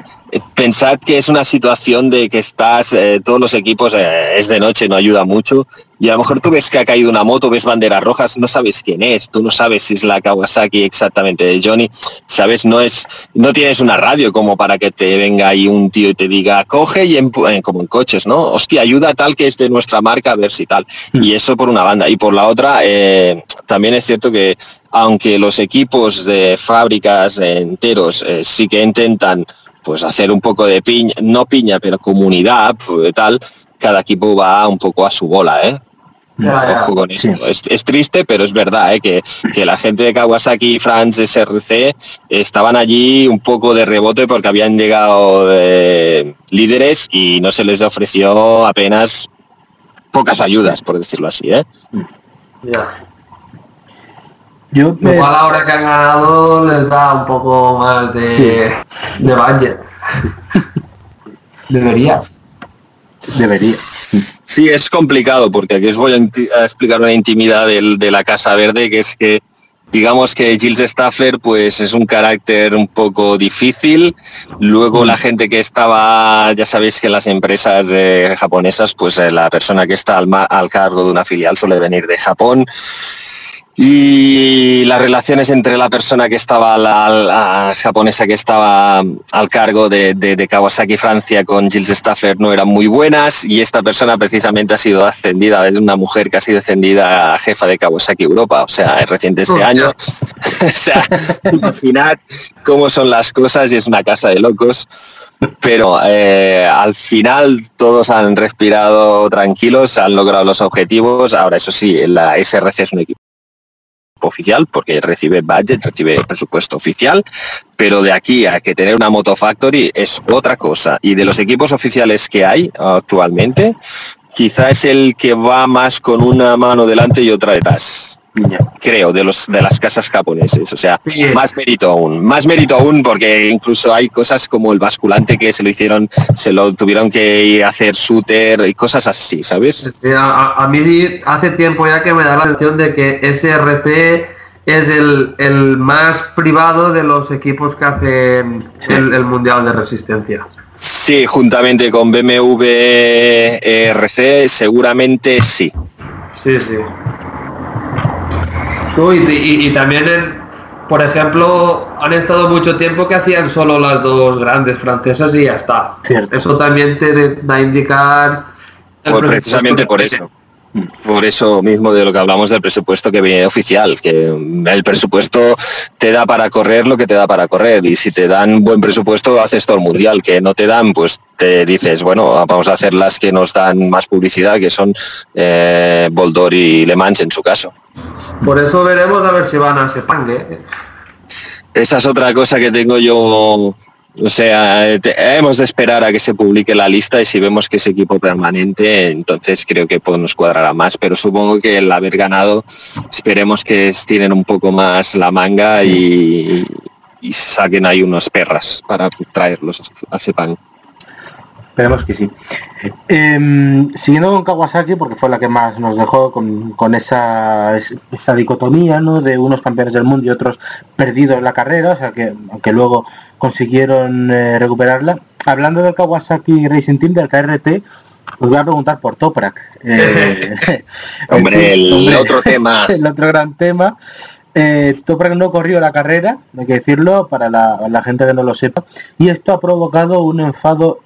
pensad que es una situación de que estás, eh, todos los equipos, eh, es de noche, no ayuda mucho, y a lo mejor tú ves que ha caído una moto, ves banderas rojas, no sabes quién es, tú no sabes si es la Kawasaki exactamente de Johnny, sabes, no es, no tienes una radio como para que te venga ahí un tío y te diga, coge y empu- eh, como en coches, ¿no? Hostia, ayuda tal que es de nuestra marca, a ver si tal. Y eso por una banda. Y por la otra, también es cierto que aunque los equipos de fábricas enteros sí que intentan pues hacer un poco de piña, no piña, pero comunidad, pues, tal, cada equipo va un poco a su bola, ¿eh? Ya, ya. Ojo con esto. Es, es triste, pero es verdad ¿eh? que, que la gente de Kawasaki, France, SRC, estaban allí un poco de rebote porque habían llegado eh, líderes y no se les ofreció apenas pocas ayudas, por decirlo así. ¿eh? Ya. Yo me- Igual ahora que han ganado les da un poco más de, de budget. Debería. debería. Sí, es complicado porque aquí os voy a, explicar una intimidad del- de la Casa Verde, que es que digamos que Gilles Staffler pues es un carácter un poco difícil. Luego la gente que estaba, ya sabéis que en las empresas eh, japonesas, pues eh, la persona que está al, ma- al cargo de una filial suele venir de Japón. Y las relaciones entre la persona que estaba, la, la japonesa que estaba al cargo de, de- de Kawasaki Francia con Gilles Staffler no eran muy buenas y esta persona precisamente ha sido ascendida, es una mujer que ha sido ascendida a jefa de Kawasaki Europa, o sea, es reciente este Hostia. año. [laughs] o sea, imaginad cómo son las cosas y es una casa de locos. Pero eh, al final todos han respirado tranquilos, han logrado los objetivos. Ahora, eso sí, la SRC es un equipo oficial porque recibe budget, recibe presupuesto oficial, pero de aquí a que tener una Moto Factory es otra cosa. Y de los equipos oficiales que hay actualmente, quizá es el que va más con una mano delante y otra detrás. Creo, de los de las casas japoneses. O sea, Sí. más mérito aún. Más mérito aún porque incluso hay cosas como el basculante que se lo hicieron, se lo tuvieron que hacer shooter y cosas así, ¿sabes? Sí, a, mí hace tiempo ya que me da la sensación de que SRC es el, el más privado de los equipos que hacen el, el Mundial de Resistencia. Sí, juntamente con BMW RC, seguramente sí. Sí, sí. No, y, y- y también, en- por ejemplo, han estado mucho tiempo que hacían solo las dos grandes francesas y ya está. Cierto. Eso también te da a indicar... precisamente por eso. Por eso mismo de lo que hablamos del presupuesto que viene oficial, que el presupuesto te da para correr lo que te da para correr y si te dan buen presupuesto haces todo el mundial, que no te dan pues te dices, bueno, vamos a hacer las que nos dan más publicidad, que son eh, Boldor y Le Mans en su caso. Por eso veremos a ver si van a Sepang, ¿eh? Esa es otra cosa que tengo yo. O sea, te- hemos de esperar a que se publique la lista y si vemos que es equipo permanente, entonces creo que pues, nos cuadrará más. Pero supongo que el haber ganado, esperemos que tienen un poco más la manga y, saquen ahí unos perras para traerlos a Sepang. Esperemos que sí. Em, siguiendo con Kawasaki, porque fue la que más nos dejó con, con esa, es- esa dicotomía ¿no? de unos campeones del mundo y otros perdidos en la carrera, o sea que aunque luego consiguieron eh, recuperarla. Hablando del Kawasaki Racing Team, del KRT, os voy a preguntar por Toprak. Eh, [laughs] Hombre, el [laughs] hombre, otro tema. [laughs] el otro gran tema. Eh, Toprak no corrió la carrera, hay que decirlo, para la, la gente que no lo sepa, y esto ha provocado un enfado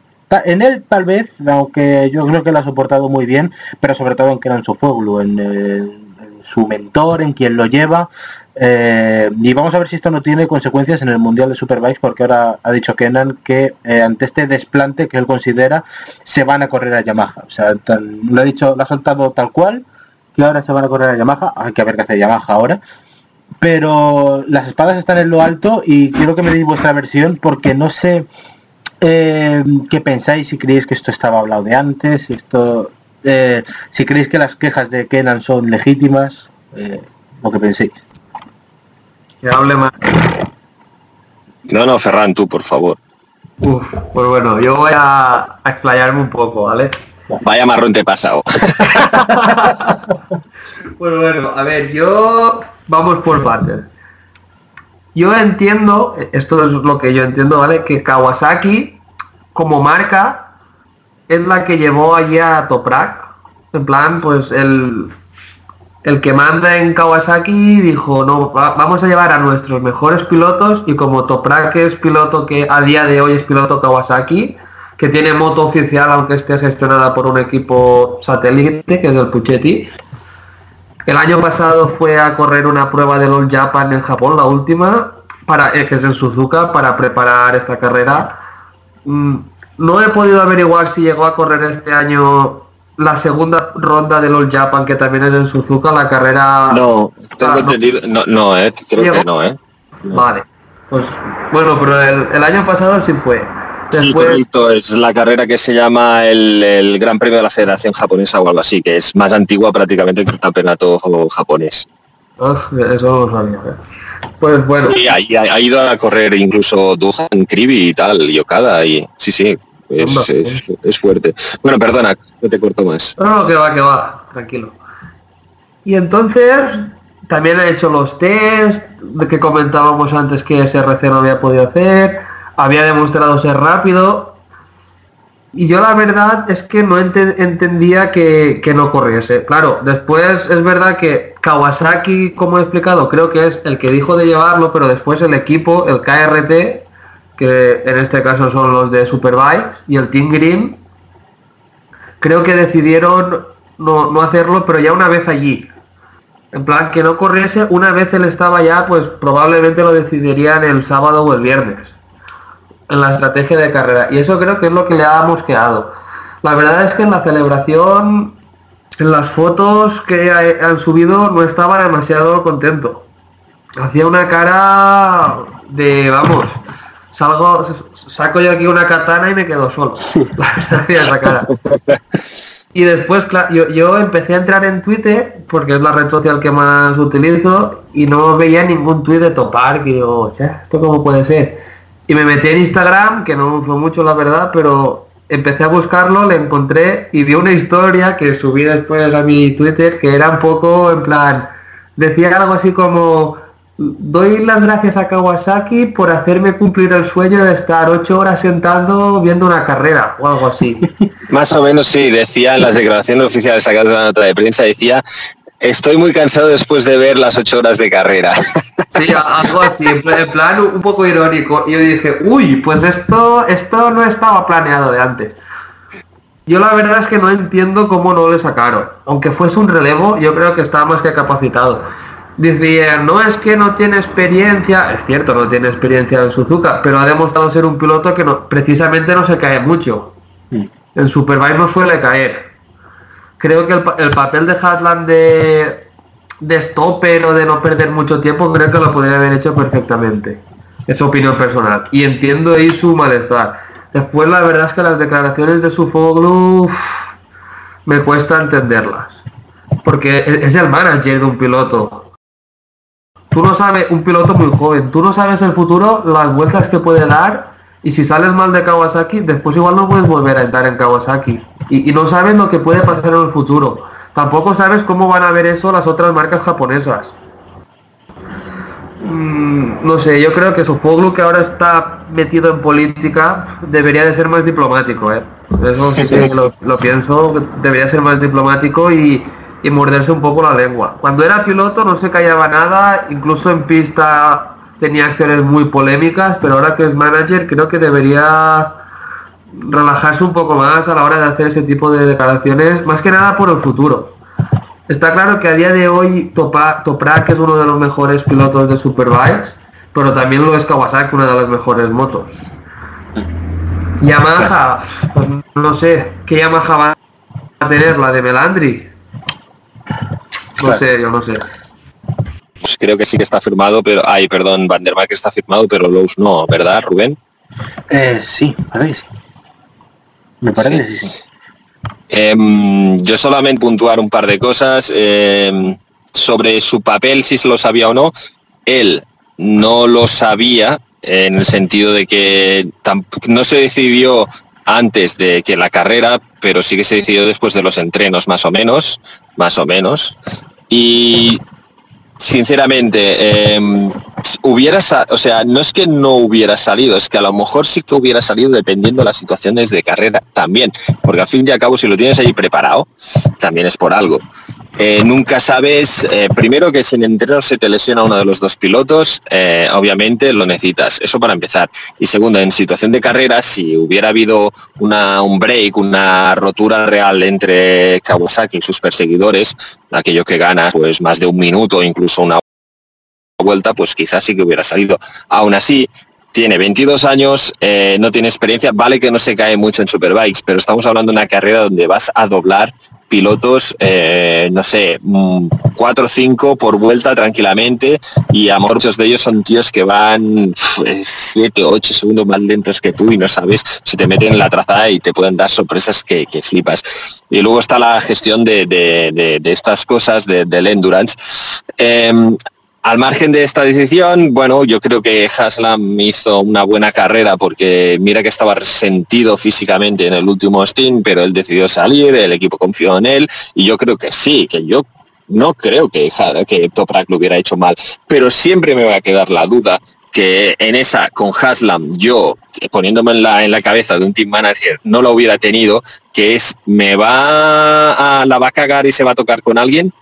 en él tal vez, aunque yo creo que lo ha soportado muy bien, pero sobre todo en Kenan Sofoglu, en, eh, en su mentor, en quien lo lleva, eh, y vamos a ver si esto no tiene consecuencias en el Mundial de Superbikes, porque ahora ha dicho Kenan que eh, ante este desplante que él considera, se van a correr a Yamaha. O sea, lo ha dicho, lo ha soltado tal cual, que ahora se van a correr a Yamaha, hay que ver qué hace Yamaha ahora. Pero las espadas están en lo alto y quiero que me deis vuestra versión porque no sé eh, qué pensáis, si creéis que esto estaba hablado de antes, si esto, eh, si creéis que las quejas de Kenan son legítimas, eh, lo que penséis. Que hable más. No, no, Ferran, tú, por favor. Uf, pues bueno, yo voy a, a explayarme un poco, ¿vale? Vaya marrón te he pasado. [laughs] Pues bueno, a ver, yo vamos por partes. Yo entiendo, esto es lo que yo entiendo, ¿vale? Que Kawasaki, como marca, es la que llevó allí a Toprak. En plan, pues el, el que manda en Kawasaki dijo, no, va- vamos a llevar a nuestros mejores pilotos y como Toprak es piloto que a día de hoy es piloto Kawasaki, que tiene moto oficial aunque esté gestionada por un equipo satélite, que es el Puchetti, el año pasado fue a correr una prueba del All Japan en Japón, la última, para, eh, que es en Suzuka, para preparar esta carrera. Mm, No he podido averiguar si llegó a correr este año la segunda ronda del All Japan, que también es en Suzuka, la carrera... No, tengo Ah, no. entendido. No, no, eh, creo Llegó. que no, eh. Vale. Pues bueno, pero el, el año pasado sí fue. Sí, correcto, es la carrera que se llama el, el Gran Premio de la Federación Japonesa o algo así, que es más antigua prácticamente que el campeonato japonés. Uf, eso lo sabía. eh. Pues bueno, Y ahí ha, ha ido a correr incluso Duhan, Kribi y tal, y Okada, y sí, sí, es, es, es fuerte. Bueno, perdona, no te corto más. No, que va, que va, tranquilo. Y entonces también he hecho los test que comentábamos antes que SRC no había podido hacer, había demostrado ser rápido. Y yo la verdad es que no ente- entendía que, que no corriese. Claro, después es verdad que Kawasaki, como he explicado, creo que es el que dijo de llevarlo, pero después el equipo, el KRT, que en este caso son los de Superbikes, y el Team Green, creo que decidieron no, no hacerlo, pero ya una vez allí. En plan, que no corriese, una vez él estaba ya, pues probablemente lo decidirían el sábado o el viernes. En la estrategia de carrera. Y eso creo que es lo que le ha mosqueado. La verdad es que en la celebración, en las fotos que ha- han subido, no estaba demasiado contento. Hacía una cara de, vamos, salgo, saco yo aquí una katana y me quedo solo. [laughs] La verdad esa cara. Y después, claro, yo, yo empecé a entrar en Twitter, porque es la red social que más utilizo, y no veía ningún tweet de Topar, que digo, "Che, ¿esto cómo puede ser? Y me metí en Instagram, que no uso mucho la verdad, pero empecé a buscarlo, le encontré y vi una historia que subí después a mi Twitter, que era un poco en plan, decía algo así como, doy las gracias a Kawasaki por hacerme cumplir el sueño de estar ocho horas sentado viendo una carrera, o algo así. [laughs] Más o menos sí, decía en las declaraciones oficiales sacadas de la nota de prensa, decía, estoy muy cansado después de ver las ocho horas de carrera. [laughs] Sí, algo así, en pla- en plan un poco irónico. Y yo dije, uy, pues esto, esto no estaba planeado de antes. Yo la verdad es que no entiendo cómo no le sacaron. Aunque fuese un relevo, yo creo que estaba más que capacitado. Decían, no es que no tiene experiencia, es cierto, no tiene experiencia en Suzuka, pero ha demostrado ser un piloto que no, precisamente no se cae mucho. En Superbike no suele caer. Creo que el, el papel de Hatland de, de stopper o de no perder mucho tiempo, creo que lo podría haber hecho perfectamente. Es opinión personal. Y entiendo ahí su malestar. Después la verdad es que las declaraciones de su Foglu me cuesta entenderlas. Porque e- es el manager de un piloto. Tú no sabes, un piloto muy joven, tú no sabes el futuro, las vueltas que puede dar Y si sales mal de Kawasaki, después igual no puedes volver a entrar en Kawasaki. Y, no sabes lo que puede pasar en el futuro. Tampoco sabes cómo van a ver eso las otras marcas japonesas. Mm, no sé, yo creo que Sofoglu, que ahora está metido en política, debería de ser más diplomático, ¿eh? Eso sí que lo, pienso, debería ser más diplomático y morderse un poco la lengua. Cuando era piloto no se callaba nada, incluso en pista tenía acciones muy polémicas, pero ahora que es manager creo que debería relajarse un poco más a la hora de hacer ese tipo de declaraciones, más que nada por el futuro. Está claro que a día de hoy Topa, Toprak es uno de los mejores pilotos de Superbikes, pero también lo es Kawasaki, una de las mejores motos. Yamaha, pues no sé, ¿qué Yamaha va a tener? ¿La de Melandri? No Claro. sé, yo no sé. Pues creo que sí que está firmado, pero... Ay, perdón, Van der Mark está firmado, pero Lowe's no, ¿verdad, Rubén? Eh, sí, parece que sí. Me parece sí. sí. Em, yo solamente puntuar un par de cosas em, sobre su papel, si se lo sabía o no. Él no lo sabía en el sentido de que no se decidió antes de que la carrera, pero sí que se decidió después de los entrenos, más o menos, más o menos. Y sinceramente, sa- o sea, no es que no hubiera salido, es que a lo mejor sí que hubiera salido dependiendo de las situaciones de carrera también, porque al fin y al cabo si lo tienes ahí preparado, también es por algo. Eh, nunca sabes, eh, primero que si en entreno se te lesiona uno de los dos pilotos, eh, obviamente lo necesitas, eso para empezar. Y segundo, en situación de carrera, si hubiera habido una, un break, una rotura real entre Kawasaki y sus perseguidores, aquello que ganas pues más de un minuto, incluso una vuelta, pues quizás sí que hubiera salido. Aún así, tiene 22 años, eh, no tiene experiencia, vale que no se cae mucho en Superbikes, pero estamos hablando de una carrera donde vas a doblar pilotos, eh, no sé, 4 o 5 por vuelta tranquilamente y a muchos de ellos son tíos que van 7 o 8 segundos más lentos que tú y no sabes, se te meten en la trazada y te pueden dar sorpresas que, que flipas. Y luego está la gestión de, de- de- de estas cosas de- del endurance. Em, al margen de esta decisión, bueno, yo creo que Haslam hizo una buena carrera porque mira que estaba resentido físicamente en el último stint, pero él decidió salir, el equipo confió en él y yo creo que sí, que yo no creo que, que Toprak lo hubiera hecho mal, pero siempre me va a quedar la duda que en esa con Haslam yo eh, poniéndome en la, en la cabeza de un team manager no lo hubiera tenido, que es me va a la va a cagar y se va a tocar con alguien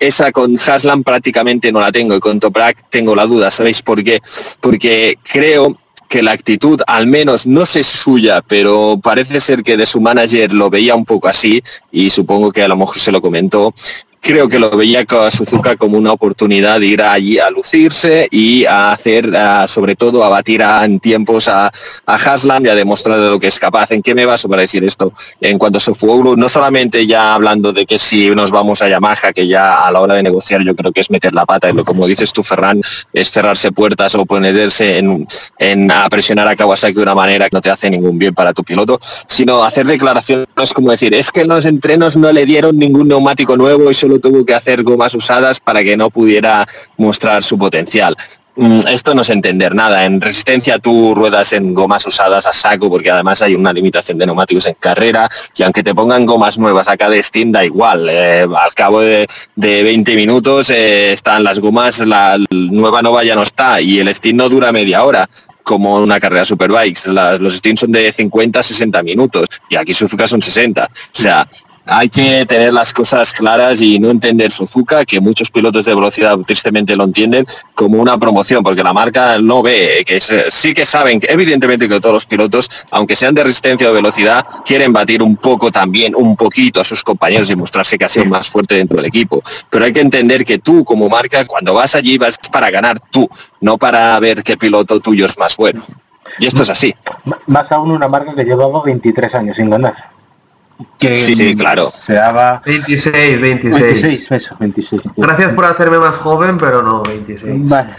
esa con Haslam prácticamente no la tengo y con Toprak tengo la duda, ¿sabéis por qué? Porque creo que la actitud, al menos no sé suya, pero parece ser que de su manager lo veía un poco así y supongo que a lo mejor se lo comentó. Creo que lo veía a Suzuka como una oportunidad de ir allí a lucirse y a hacer, sobre todo, a batir a, en tiempos a, a Haslam y a demostrar de lo que es capaz. ¿En qué me baso para decir esto? En cuanto a Sofuoglu, no solamente ya hablando de que si nos vamos a Yamaha, que ya a la hora de negociar yo creo que es meter la pata, lo como dices tú, Ferran, es cerrarse puertas o ponerse en, en a presionar a Kawasaki de una manera que no te hace ningún bien para tu piloto, sino hacer declaraciones como decir, es que en los entrenos no le dieron ningún neumático nuevo y solo tuvo que hacer gomas usadas para que no pudiera mostrar su potencial. Mm, Esto no es entender nada. En resistencia tú ruedas en gomas usadas a saco porque además hay una limitación de neumáticos en carrera y aunque te pongan gomas nuevas a cada Steam da igual. Eh, al cabo de, de 20 minutos eh, están las gomas, la nueva nova ya no está y el Steam no dura media hora como una carrera Superbikes. Los Steam son de 50 60 minutos y aquí Suzuka son 60. O sea, hay que tener las cosas claras y no entender Suzuka, que muchos pilotos de velocidad tristemente lo entienden como una promoción, porque la marca no ve, que sí que saben, que evidentemente que todos los pilotos, aunque sean de resistencia o velocidad, quieren batir un poco también, un poquito a sus compañeros y mostrarse que ha sido más fuerte dentro del equipo. Pero hay que entender que tú como marca, cuando vas allí, vas para ganar tú, no para ver qué piloto tuyo es más bueno. Y esto es así. Más aún una marca que llevaba 23 años sin ganar. Que Sí, sí, claro. Se daba 26, 26. 26, eso, 26. Gracias por hacerme más joven, pero no, 26. Vale.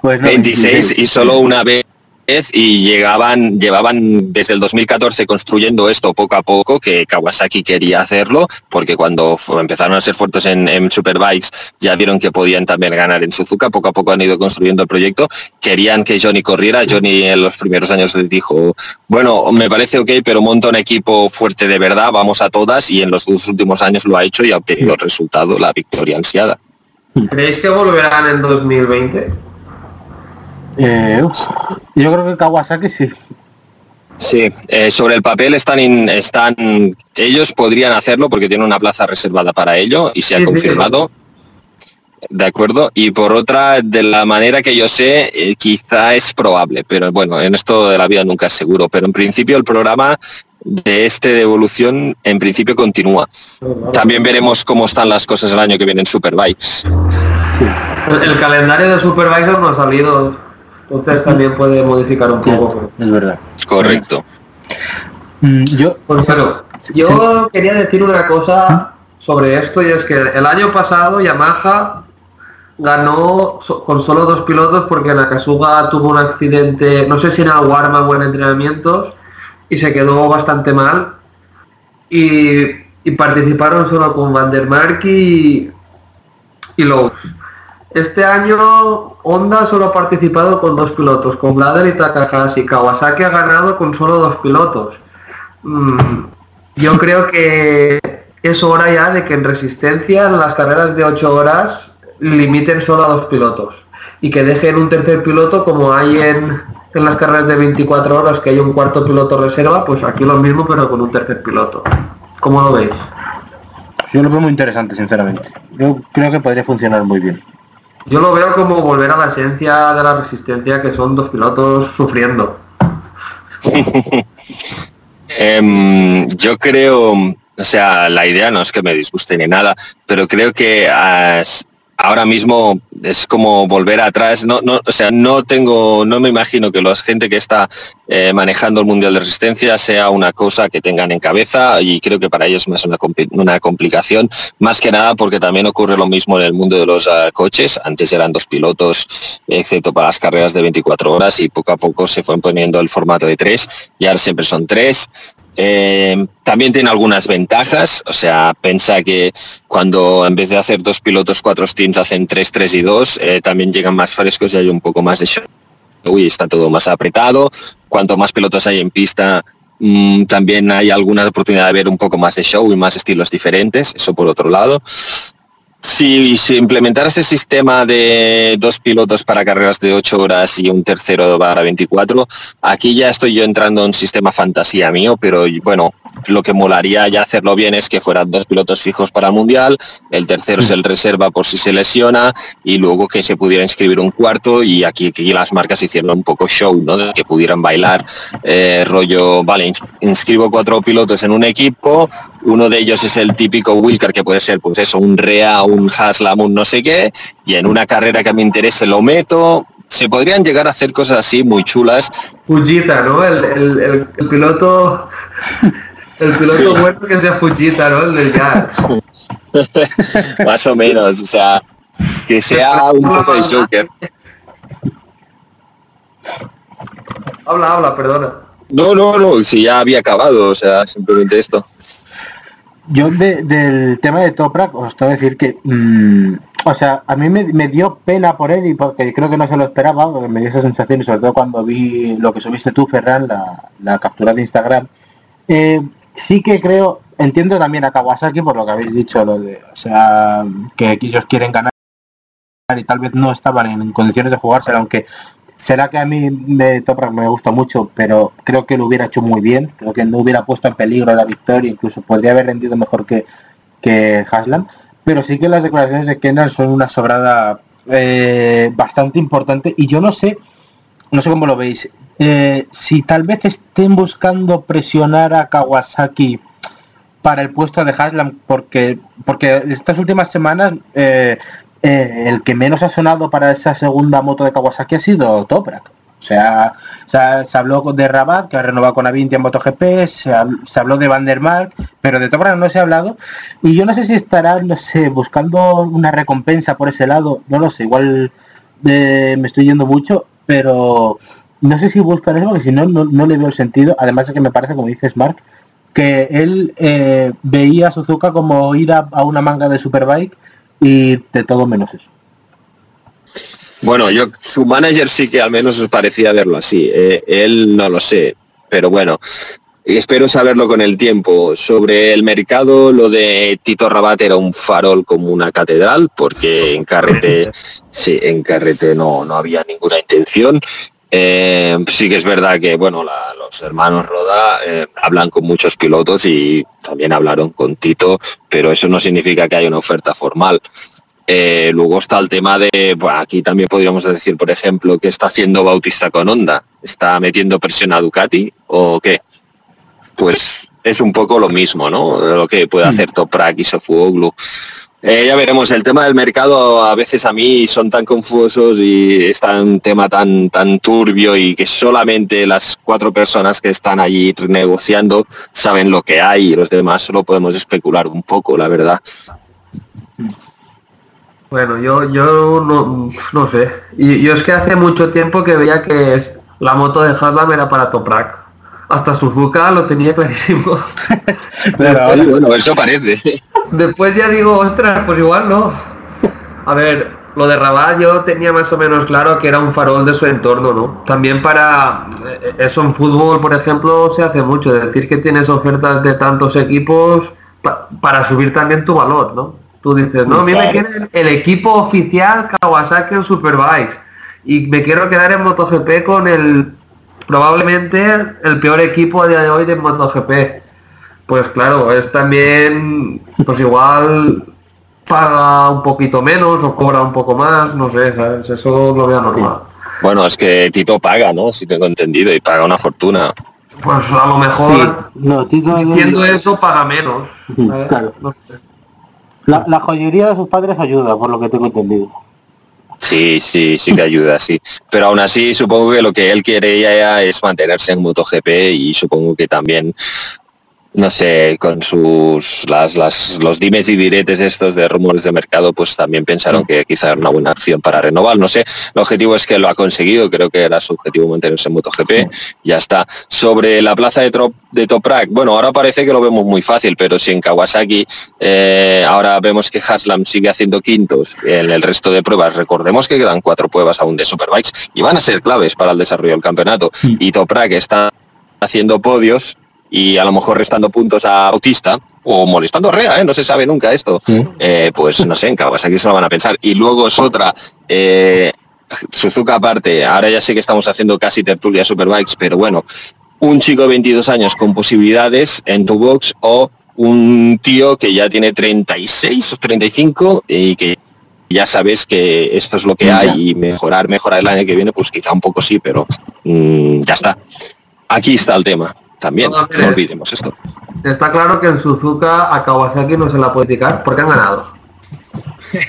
pues no, 26 y solo una vez y llegaban, llevaban desde el 2014 construyendo esto poco a poco, que Kawasaki quería hacerlo, porque cuando empezaron a ser fuertes en, en Superbikes ya vieron que podían también ganar en Suzuka, poco a poco han ido construyendo el proyecto, querían que Johnny corriera, Johnny en los primeros años dijo, bueno, me parece ok, pero monta un equipo fuerte de verdad, vamos a todas, y en los dos últimos años lo ha hecho y ha obtenido el resultado, la victoria ansiada. ¿Creéis que volverán en 2020? Eh, yo creo que Kawasaki sí. Sí, eh, sobre el papel están, in- están, ellos podrían hacerlo porque tienen una plaza reservada para ello y se ha Sí, sí, confirmado. De acuerdo. Y por otra, de la manera que yo sé, eh, quizá es probable, pero bueno, en esto de la vida nunca es seguro. Pero en principio el programa de este de evolución en principio continúa. También veremos cómo están las cosas el año que viene en Superbikes. El, el calendario de Supervisor no ha salido, entonces también puede modificar un poco. Es verdad. Correcto. Mm, yo, Pues bueno, yo quería decir una cosa sobre esto y es que el año pasado Yamaha ganó con solo dos pilotos porque Nakasuga tuvo un accidente, no sé si en warm o en entrenamientos, y se quedó bastante mal. Y, y participaron solo con Van der Mark y, y Lowe's. Este año Honda solo ha participado con dos pilotos, con Blader y Takahashi. Kawasaki ha ganado con solo dos pilotos. Mm, yo creo que es hora ya de que en resistencia en las carreras de 8 horas limiten solo a dos pilotos y que dejen un tercer piloto como hay en, en las carreras de 24 horas que hay un cuarto piloto reserva, pues aquí lo mismo pero con un tercer piloto. ¿Cómo lo veis? yo lo veo muy interesante, sinceramente. Yo creo que podría funcionar muy bien. Yo lo veo como volver a la esencia de la resistencia que son dos pilotos sufriendo. [laughs] Em, yo creo, o sea, la idea no es que me disguste ni nada, pero creo que as- ahora mismo es como volver atrás. No, no, o sea, no tengo, no me imagino que la gente que está eh, manejando el mundial de resistencia sea una cosa que tengan en cabeza y creo que para ellos es compli- una complicación, más que nada porque también ocurre lo mismo en el mundo de los ah, coches. Antes eran dos pilotos, excepto para las carreras de 24 horas y poco a poco se fue poniendo el formato de tres y ahora siempre son tres. Eh, también tiene algunas ventajas, o sea, piensa que cuando en vez de hacer dos pilotos, cuatro stints, hacen tres, tres y dos, eh, también llegan más frescos y hay un poco más de show. Uy, está todo más apretado. Cuanto más pilotos hay en pista, mm, también hay alguna oportunidad de ver un poco más de show y más estilos diferentes, eso por otro lado. Si, si implementara este sistema de dos pilotos para carreras de 8 horas y un tercero para 24, aquí ya estoy yo entrando en un sistema fantasía mío, pero bueno, lo que molaría ya hacerlo bien es que fueran dos pilotos fijos para el Mundial, el tercero es el reserva por si se lesiona y luego que se pudiera inscribir un cuarto y aquí, aquí las marcas hicieron un poco show, ¿no? De que pudieran bailar eh, rollo, vale, ins- inscribo cuatro pilotos en un equipo, uno de ellos es el típico Wilcar que puede ser pues eso, un Rea, un Haslam, un no sé qué, y en una carrera que me interese lo meto. Se podrían llegar a hacer cosas así muy chulas. Fujita, ¿no? El, el- el- el piloto... El piloto bueno que sea Fujita, ¿no? El del jazz. [laughs] más o menos, o sea, que sea un poco de Joker. Habla, habla, perdona. No, no, no, si ya había acabado, o sea, simplemente esto. Yo de- del tema de Toprak os tengo que decir que, mm, o sea, a mí me, dio pena por él y porque creo que no se lo esperaba, me dio esa sensación y sobre todo cuando vi lo que subiste tú, Ferran, la, la captura de Instagram. Eh, sí que creo, entiendo también a Kawasaki por lo que habéis dicho, lo de, o sea, que ellos quieren ganar y tal vez no estaban en condiciones de jugársela, aunque será que a mí me Toprak me gusta mucho, pero creo que lo hubiera hecho muy bien, creo que no hubiera puesto en peligro la victoria, incluso podría haber rendido mejor que, que Haslam, pero sí que las declaraciones de Kendall son una sobrada eh, bastante importante. Y yo no sé, no sé cómo lo veis, eh, si tal vez estén buscando presionar a Kawasaki para el puesto de Haslam, porque, porque estas últimas semanas eh, eh, el que menos ha sonado para esa segunda moto de Kawasaki ha sido Toprak. O sea, se, ha- se habló de Rabat, que ha renovado con Avinti en MotoGP, se, se habló de Van der Mark, pero de Toprak no se ha hablado. Y yo no sé si sé, buscando una recompensa por ese lado, no lo sé, igual eh, me estoy yendo mucho, pero no sé si buscan eso, porque si no, no, le veo el sentido. Además de que me parece, como dices Mark, que él eh, veía a Suzuka como ir a, a una manga de Superbike y de todo menos eso. Bueno, yo su manager sí que al menos os parecía verlo así. eh, él no lo sé, pero bueno, espero saberlo con el tiempo. Sobre el mercado, lo de Tito Rabat era un farol como una catedral, porque en carrete, [laughs] sí, en carrete no, no había ninguna intención. Eh, sí que es verdad que bueno, la- los hermanos Roda eh, hablan con muchos pilotos y también hablaron con Tito, pero eso no significa que haya una oferta formal. Eh, luego está el tema de, bueno, aquí también podríamos decir, por ejemplo, qué está haciendo Bautista con Honda. ¿Está metiendo presión a Ducati o qué? Pues es un poco lo mismo, ¿no? Lo que puede hacer Toprak y Sofuoglu. Eh, ya veremos, el tema del mercado a veces a mí son tan confusos y es un tema tan, tan turbio y que solamente las cuatro personas que están allí negociando saben lo que hay y los demás solo podemos especular un poco, la verdad. Bueno, yo, yo no, no sé. Y yo es que hace mucho tiempo que veía que es, la moto de Haslam era para Toprak. Hasta Suzuka lo tenía clarísimo. [laughs] Pero Sí, bueno, eso parece. Después ya digo, ostras, pues igual no. A ver, lo de Rabat yo tenía más o menos claro que era un farol de su entorno, ¿no? También para eh, eso en fútbol, por ejemplo, se hace mucho. Decir que tienes ofertas de tantos equipos pa- para subir también tu valor, ¿no? Tú dices, no, a mí me quiere el, el equipo oficial Kawasaki en Superbike y me quiero quedar en MotoGP con el probablemente el peor equipo a día de hoy de MotoGP. Pues claro, es también, pues igual paga un poquito menos o cobra un poco más, no sé, ¿sabes? Eso lo veo normal. Bueno, es que Tito paga, ¿no? Si tengo entendido, y paga una fortuna. Pues a lo sí, mejor no, Tito- diciendo eso paga menos. Claro. No sé. la, la joyería de sus padres ayuda, por lo que tengo entendido. Sí, sí, sí que ayuda, sí. Pero aún así, supongo que lo que él quiere ya es mantenerse en MotoGP y supongo que también, no sé, con sus las, las los dimes y diretes estos de rumores de mercado, pues también pensaron que quizá era una buena acción para renovar. No sé, el objetivo es que lo ha conseguido, creo que era su objetivo mantenerse en MotoGP, ya está. Sobre la plaza de, Trop- de Toprak, bueno, ahora parece que lo vemos muy fácil, pero si en Kawasaki eh, ahora vemos que Haslam sigue haciendo quintos en el resto de pruebas, recordemos que quedan cuatro pruebas aún de Superbikes y van a ser claves para el desarrollo del campeonato. Y Toprak está haciendo podios y a lo mejor restando puntos a Bautista o molestando a Rea, ¿eh? no se sabe nunca esto. Sí. Eh, pues no sé, en Kawasaki se lo van a pensar. Y luego es otra, eh, Suzuka aparte, ahora ya sé que estamos haciendo casi tertulia Superbikes, pero bueno, un chico de 22 años con posibilidades en tu box o un tío que ya tiene 36 o 35 y que ya sabes que esto es lo que hay y mejorar, mejorar el año que viene, pues quizá un poco sí, pero mm, ya está. Aquí está el tema también, No, no pero- olvidemos esto. Está claro que en Suzuka a Kawasaki no se la puede picar porque han ganado. [laughs]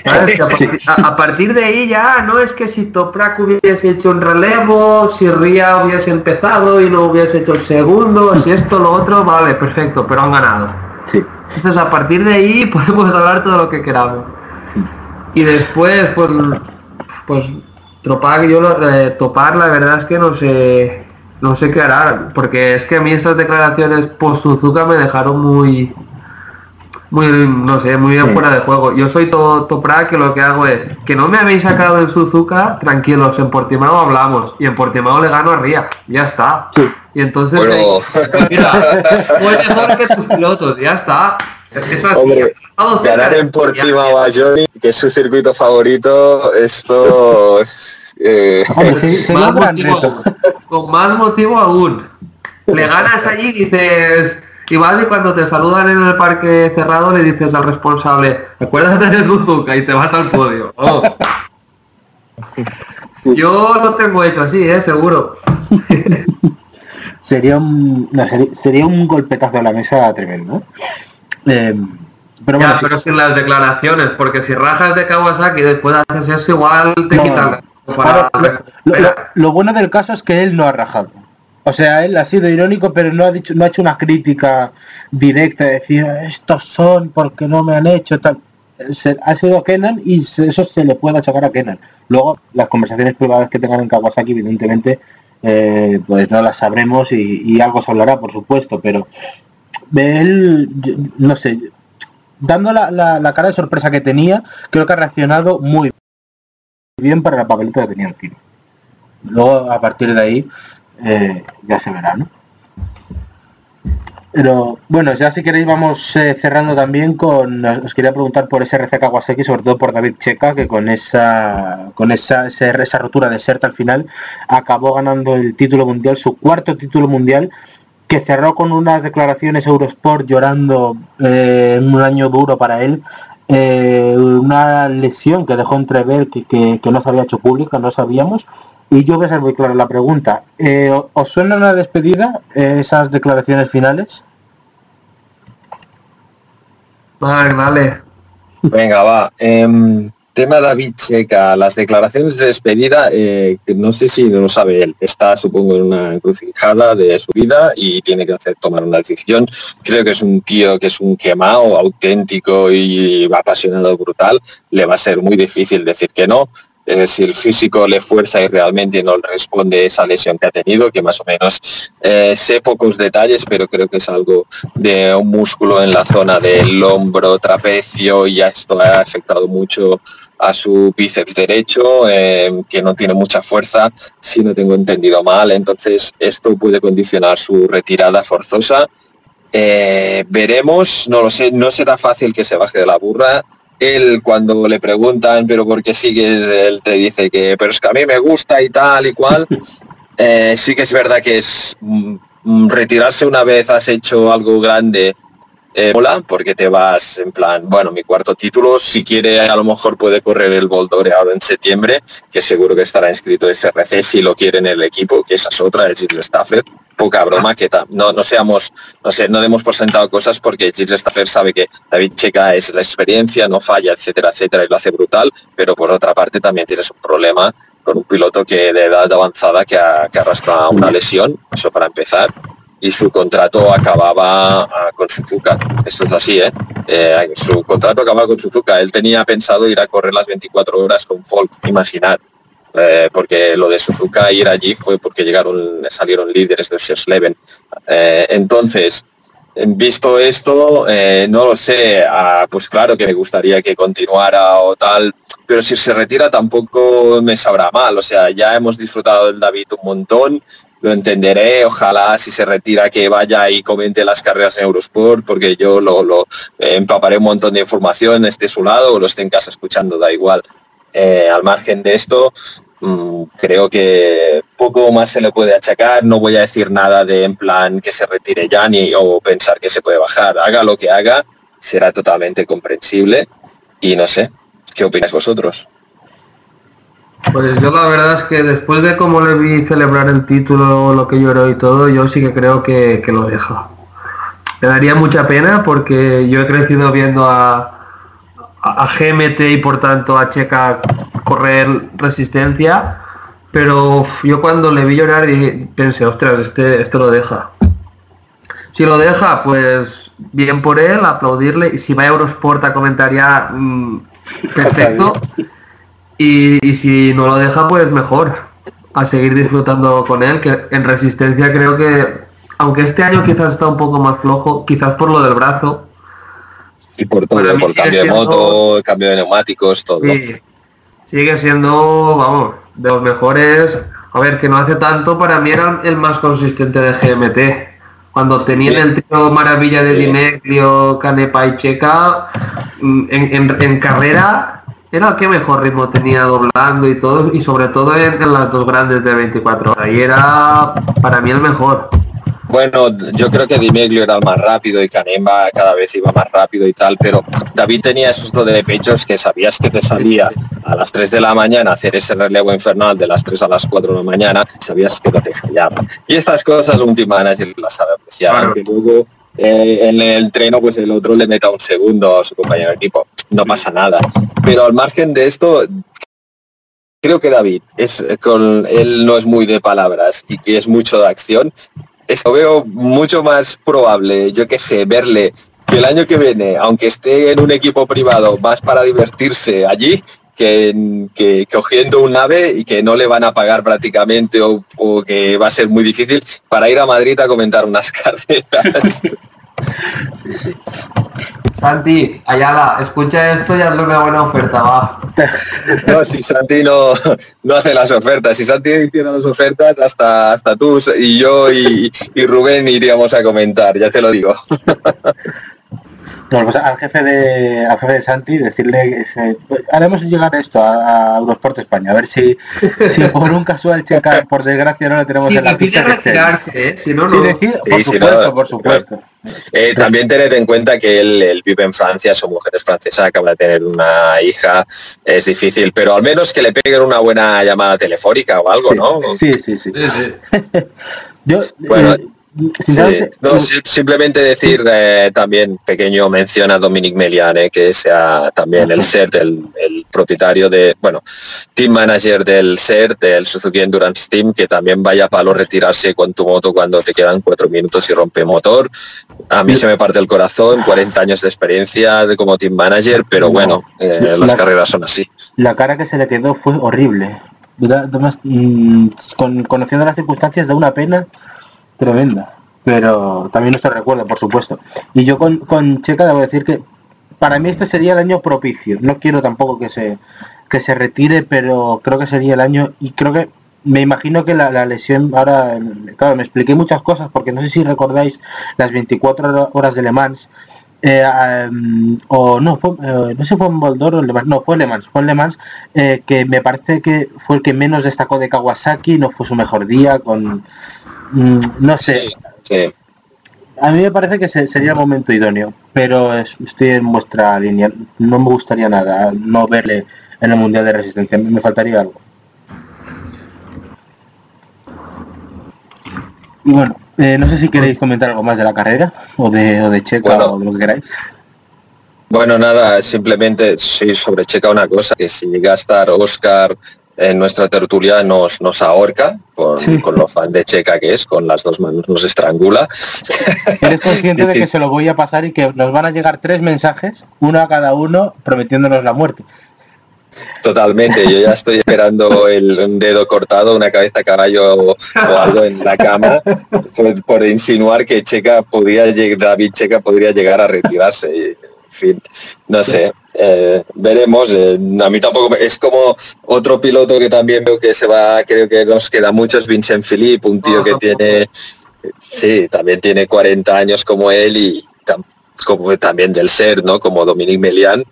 A, partir, a- a partir de ahí ya no es que si Toprak hubiese hecho un relevo, si Ria hubiese empezado y no hubiese hecho el segundo, si esto, lo otro, vale, perfecto, pero han ganado. Sí. Entonces a partir de ahí [laughs] podemos hablar todo lo que queramos. Y después, pues, pues Topar, yo lo- eh, topar, la verdad es que no sé, no sé qué hará, porque es que a mí esas declaraciones post Suzuka me dejaron muy, muy, no sé, muy Sí. fuera de juego. Yo soy todo Toprak que lo que hago es que no me habéis sacado en Suzuka, tranquilos, en Portimao hablamos y en Portimao le gano a Ría, ya está. Sí. Y entonces Bueno. ahí- [laughs] mira, fue mejor que tus pilotos, ya está. Es así. Hombre, Ganar en Portimao a Johnny, que es su circuito favorito, esto... [laughs] eh, [laughs] Hombre, sí, Más motivo con más motivo aún. Le ganas allí y dices, y vas y cuando te saludan en el parque cerrado le dices al responsable, acuérdate de Suzuka y te vas al podio. [laughs] Oh. Yo lo tengo hecho así, eh, seguro. [laughs] Sería un, no, sería, sería un golpetazo a la mesa tremendo. ¿eh? Eh, pero bueno, Ya, sí. pero sin las declaraciones, porque si rajas de Kawasaki y después haces eso, igual te No, quitan. Para- lo, lo- Espera. lo bueno del caso es que él no ha rajado. O sea, él ha sido irónico, pero no ha dicho, no ha hecho una crítica directa, de decir estos son porque no me han hecho tal. Se- ha sido Kenan y se- eso se le puede achacar a Kenan. Luego, las conversaciones privadas que tengan en Kawasaki, evidentemente, eh, pues no las sabremos y, y algo se hablará, por supuesto, pero él, yo- no sé, dando la, la- la cara de sorpresa que tenía, creo que ha reaccionado muy bien para la papeleta que tenía encima. Luego, a partir de ahí, eh, ya se verá, ¿no? Pero bueno, ya si queréis vamos eh, cerrando también con, os quería preguntar por ese RC Kawasaki, sobre todo por David Checa, que con esa con esa, ese- esa rotura de Serta al final acabó ganando el título mundial, su cuarto título mundial, que cerró con unas declaraciones Eurosport llorando eh, un año duro para él, eh, una lesión que dejó entrever que, que, que no se había hecho pública, no sabíamos. Y yo voy a ser muy claro la pregunta. Eh, ¿Os suena una despedida eh, esas declaraciones finales? Vale, dale. Venga, va. Em, tema David Checa, las declaraciones de despedida, eh, no sé si no lo sabe él. Está, supongo, en una encrucijada de su vida y tiene que hacer tomar una decisión. Creo que es un tío que es un quemado, auténtico y apasionado brutal. Le va a ser muy difícil decir que no. Eh, si el físico le fuerza y realmente no responde esa lesión que ha tenido, que más o menos eh, sé pocos detalles, pero creo que es algo de un músculo en la zona del hombro trapecio y esto ha afectado mucho a su bíceps derecho, eh, que no tiene mucha fuerza, si no tengo entendido mal. Entonces esto puede condicionar su retirada forzosa. Eh, veremos, no lo sé, no será fácil que se baje de la burra. Él cuando le preguntan, pero ¿por qué sigues? Él te dice que, pero es que a mí me gusta y tal y cual. [laughs] Eh, sí que es verdad que es mm, retirarse una vez has hecho algo grande eh, mola, porque te vas en plan, bueno, mi cuarto título, si quiere a lo mejor puede correr el Boldore ahora en septiembre, que seguro que estará inscrito SRC si lo quiere en el equipo, que esa es otra, el Gilles Staffler, poca broma, que no, no seamos, no sé, no demos por sentado cosas porque Gilles Staffler sabe que David Checa es la experiencia, no falla, etcétera, etcétera, y lo hace brutal, pero por otra parte también tienes un problema con un piloto que de edad avanzada que, ha- que arrastra una lesión, eso para empezar, y su contrato acababa ah, con Suzuka. Eso es así, ¿eh? Eh, Su contrato acababa con Suzuka. Él tenía pensado ir a correr las 24 horas con Folk, imaginar. Eh, porque lo de Suzuka ir allí fue porque llegaron, salieron líderes de Sleven. Eh, entonces, visto esto, eh, no lo sé, ah, pues claro que me gustaría que continuara o tal, pero si se retira tampoco me sabrá mal. O sea, ya hemos disfrutado del David un montón, lo entenderé, ojalá si se retira que vaya y comente las carreras en Eurosport, porque yo lo, lo eh, empaparé un montón de información, esté su lado o lo esté en casa escuchando, da igual. Al margen de esto, creo que poco más se le puede achacar, no voy a decir nada de en plan que se retire ya ni o pensar que se puede bajar, haga lo que haga, será totalmente comprensible y no sé, ¿qué opináis vosotros? Pues yo la verdad es que después de cómo le vi celebrar el título, lo que lloró y todo, yo sí que creo que, que lo deja. Me daría mucha pena porque yo he crecido viendo a, a, GMT y por tanto a Checa correr resistencia, pero yo cuando le vi llorar dije- pensé, ostras, este, este lo deja. Si lo deja, pues bien por él, aplaudirle, y si va a Eurosport a comentar ya, mm, perfecto. Y, y si no lo deja, pues mejor. A seguir disfrutando con él, que en resistencia creo que, aunque este año quizás está un poco más flojo, quizás por lo del brazo, Y por todo, por cambio de moto, cambio de neumáticos, todo. sí, sigue siendo, vamos, de los mejores. A ver, que no hace tanto, para mí era el más consistente de GMT. Cuando tenían Sí. el trío maravilla de Sí. Canepa y Checa, mm, en, en- en carrera era el que mejor ritmo tenía doblando y todo, y sobre todo en, en las dos grandes de 24 horas. Y era para mí el mejor. Bueno, yo creo que Dimeglio era el más rápido y Canemba cada vez iba más rápido y tal, pero David tenía esos dos de pechos que sabías que te salía a las 3 de la mañana hacer ese relevo infernal de las 3 a las 4 de la mañana, sabías que no te fallaba. Y estas cosas un team manager las sabe apreciar, Claro. aunque luego eh, en el treno pues el otro le meta un segundo a su compañero de equipo, no pasa nada. Pero al margen de esto, creo que David es con él no es muy de palabras y que es mucho de acción. Eso veo mucho más probable, yo que sé, verle que el año que viene, aunque esté en un equipo privado más para divertirse allí, que, que cogiendo un ave y que no le van a pagar prácticamente o, o que va a ser muy difícil para ir a Madrid a comentar unas [laughs] carreras. Santi, Ayala, escucha esto y hazle una buena oferta, va. [laughs] No, si Santi no, no hace las ofertas, si Santi hiciera las ofertas, hasta, hasta tú y yo y, y Rubén iríamos a comentar, ya te lo digo. [laughs] Bueno, pues al jefe de al jefe de Santi decirle que se, pues, haremos llegar esto a, a Eurosport España, a ver si, si por un casual checa, por desgracia no le tenemos Si en la pista que retirarse, ¿eh? si no, no. Sí, por sí, supuesto, no, por supuesto. Eh, también tened en cuenta que él, él vive en Francia, su mujer es francesa, acaba de tener una hija, es difícil, pero al menos que le peguen una buena llamada telefónica o algo, ¿no? Sí, sí, sí. Sí, sí. [laughs] Yo, Bueno, eh, Sí, no, simplemente decir eh, también pequeño mención a Dominic Meliane, que sea también el SERT, el, el propietario de, bueno, team manager del SERT, del Suzuki Endurance Team, que también vaya a palo retirarse con tu moto cuando te quedan cuatro minutos y rompe motor. A mí se me parte el corazón, 40 años de experiencia de, como team manager, pero No. bueno, eh, las La- carreras son así. la cara que se le quedó fue horrible. Con- conociendo las circunstancias da una pena tremenda. Pero también nuestro recuerdo, por supuesto. Y yo con, con Checa debo decir que para mí este sería el año propicio. No quiero tampoco que se que se retire, pero creo que sería el año y creo que me imagino que la, la lesión ahora, claro, me expliqué muchas cosas porque no sé si recordáis las 24 horas de Le Mans eh, o no fue eh, no sé fue en Boldor o Le Mans, no fue Le Mans, fue en Le Mans eh, que me parece que fue el que menos destacó de Kawasaki, no fue su mejor día con mm, no sé, Sí. a mí me parece que se- sería el momento idóneo, pero es- estoy en vuestra línea. No me gustaría nada no verle en el Mundial de Resistencia. Me faltaría algo. Y bueno, eh, no sé si queréis comentar algo más de la carrera o de, o de Checa Bueno. o de lo que queráis. Bueno, nada, simplemente sí sobre Checa una cosa, que si llega a estar Oscar en nuestra tertulia nos, nos ahorca con, Sí. con lo fan de Checa que es, con las dos manos nos estrangula. [laughs] ¿Eres consciente de [laughs] que se lo voy a pasar y que nos van a llegar tres mensajes, uno a cada uno, prometiéndonos la muerte? Totalmente, yo ya estoy esperando el un dedo cortado, una cabeza caballo o algo en la cama por, por insinuar que Checa podría lleg- David Checa podría llegar a retirarse. En fin, no sé, eh, veremos. eh, a mí tampoco es como otro piloto que también veo que se va, creo que nos queda muchos, Vincent Philippe, un tío que tiene, sí, también tiene 40 años como él y como también del ser, ¿no? Como Dominique Melian.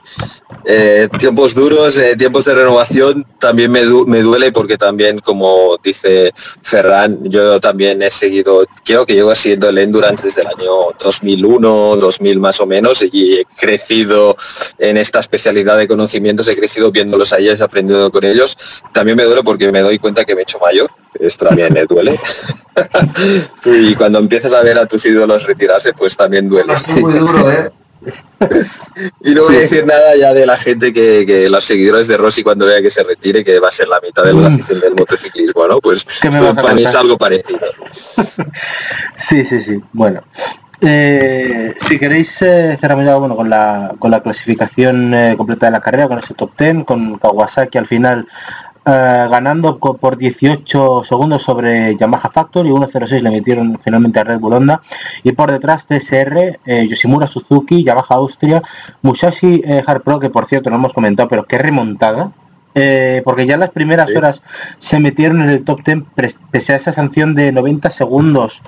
Eh, tiempos duros, eh, tiempos de renovación, también me, du- me duele porque también, como dice Ferran, yo también he seguido, creo que llevo siguiendo el Endurance desde el año 2001, 2000 más o menos, y he crecido en esta especialidad de conocimientos, he crecido viéndolos a ellos, aprendiendo con ellos. También me duele porque me doy cuenta que me he hecho mayor, esto también me duele. [laughs] y cuando empiezas a ver a tus ídolos retirarse, pues también duele. Es muy duro, ¿eh? [laughs] Y no voy a decir nada ya de la gente que, que los seguidores de Rossi cuando vea que se retire, que va a ser la mitad de la Mm. afición del motociclismo, ¿no? Pues ¿Qué me esto es algo parecido. [laughs] Sí, sí, sí. Bueno. Eh, si queréis eh, cerramos ya bueno, con, la, con la clasificación eh, completa de la carrera, con ese top 10, con Kawasaki al final eh, ganando por 18 segundos sobre Yamaha Factory, 1.06 le metieron finalmente a Red Bull Honda y por detrás TSR, eh, Yoshimura Suzuki, Yamaha Austria, Musashi eh, Hard Pro, que por cierto no hemos comentado, pero qué remontada. eh, porque ya en las primeras Sí. horas se metieron en el top 10 pres- pese a esa sanción de 90 segundos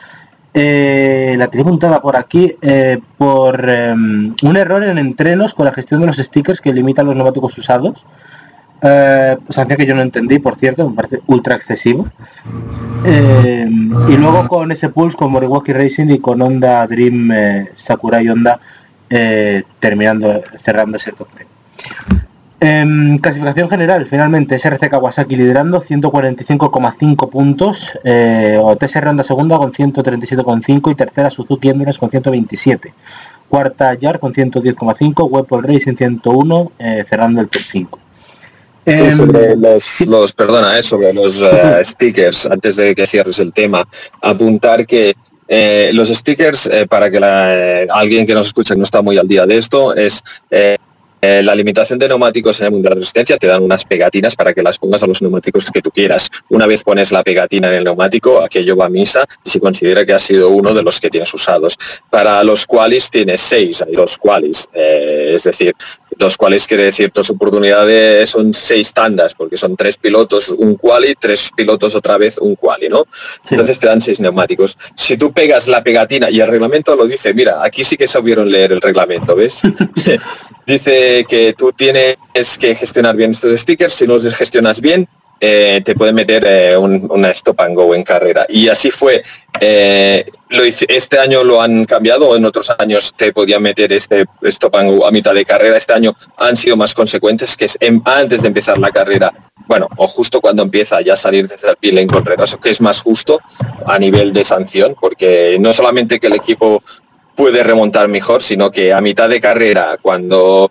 eh, la tenía apuntada por aquí eh, por eh, un error en entrenos con la gestión de los stickers que limitan los neumáticos usados. Eh, sanción que yo no entendí, por cierto, me parece ultra excesivo. Eh, y luego con ese pulse con Moriwaki Racing y con Honda Dream eh, Sakurai Honda eh, terminando, cerrando ese top 10. En clasificación general, finalmente, SRC Kawasaki liderando 145,5 puntos, eh, o TSR Honda segunda con 137,5 y tercera Suzuki Endurance con 127. Cuarta Yar con 110,5, Weapon Racing 101, eh, cerrando el top 5. Sí, Em, sobre los, los- perdona, eh, sobre los eh, stickers, antes de que cierres el tema, apuntar que eh, los stickers, eh, para que la- alguien que nos escucha que no está muy al día de esto, es la limitación de neumáticos en el mundo de la resistencia te dan unas pegatinas para que las pongas a los neumáticos que tú quieras. Una vez pones la pegatina en el neumático, aquello va a misa y se considera que ha sido uno de los que tienes usados. Para los qualis tienes seis, hay dos qualis, eh, es decir, dos qualis quiere decir dos oportunidades, son seis tandas, porque son tres pilotos, un quali, tres pilotos otra vez, un quali, ¿no? Entonces te dan seis neumáticos. Si tú pegas la pegatina, y el reglamento lo dice, mira, aquí sí que sabieron leer el reglamento, ¿ves? [laughs] dice que tú tienes que gestionar bien estos stickers, si no los gestionas bien, eh, te puede meter eh, un- una stop and go en carrera. Y así fue. Eh, lo hice- este año lo han cambiado, en otros años te podían meter este stop and go a mitad de carrera. Este año han sido más consecuentes, que es en- antes de empezar la carrera. Bueno, o justo cuando empieza ya salir desde el pit lane con retraso, que es más justo a nivel de sanción, porque no solamente que el equipo puede remontar mejor, sino que a mitad de carrera, cuando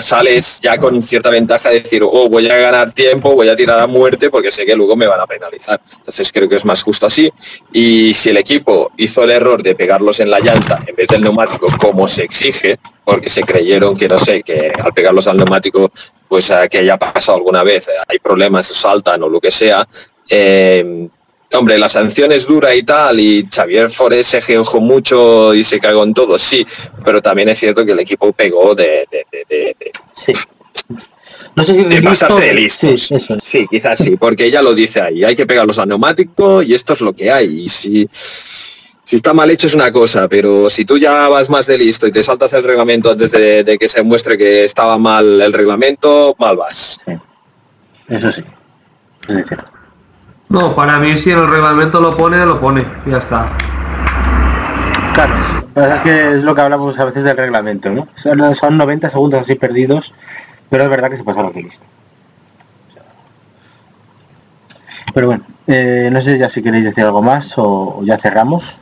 sales ya con cierta ventaja de decir, oh, voy a ganar tiempo, voy a tirar a muerte porque sé que luego me van a penalizar. Entonces creo que es más justo así. Y si el equipo hizo el error de pegarlos en la llanta en vez del neumático como se exige, porque se creyeron que, no sé, que al pegarlos al neumático, pues eh, que haya pasado alguna vez, eh, hay problemas, saltan o lo que sea, eh, Hombre, la sanción es dura y tal, y Xavier Forés se geojó mucho y se cagó en todo, sí, pero también es cierto que el equipo pegó de, de, de- de- de- Sí. No sé si de pasarse de listos. Sí, eso es. Sí, quizás sí, porque ella lo dice ahí, hay que pegarlos al neumático y esto es lo que hay. Y si, si está mal hecho es una cosa, pero si tú ya vas más de listo y te saltas el reglamento antes de, de que se muestre que estaba mal el reglamento, mal vas. Eso sí. Eso. No, para mí si el reglamento lo pone, lo pone. y Ya está. Claro, la verdad es que es lo que hablamos a veces del reglamento, ¿no? Son, son 90 segundos así perdidos, pero es verdad que se pasaron de listo. Pero bueno, eh, no sé ya si queréis decir algo más o, o ya cerramos.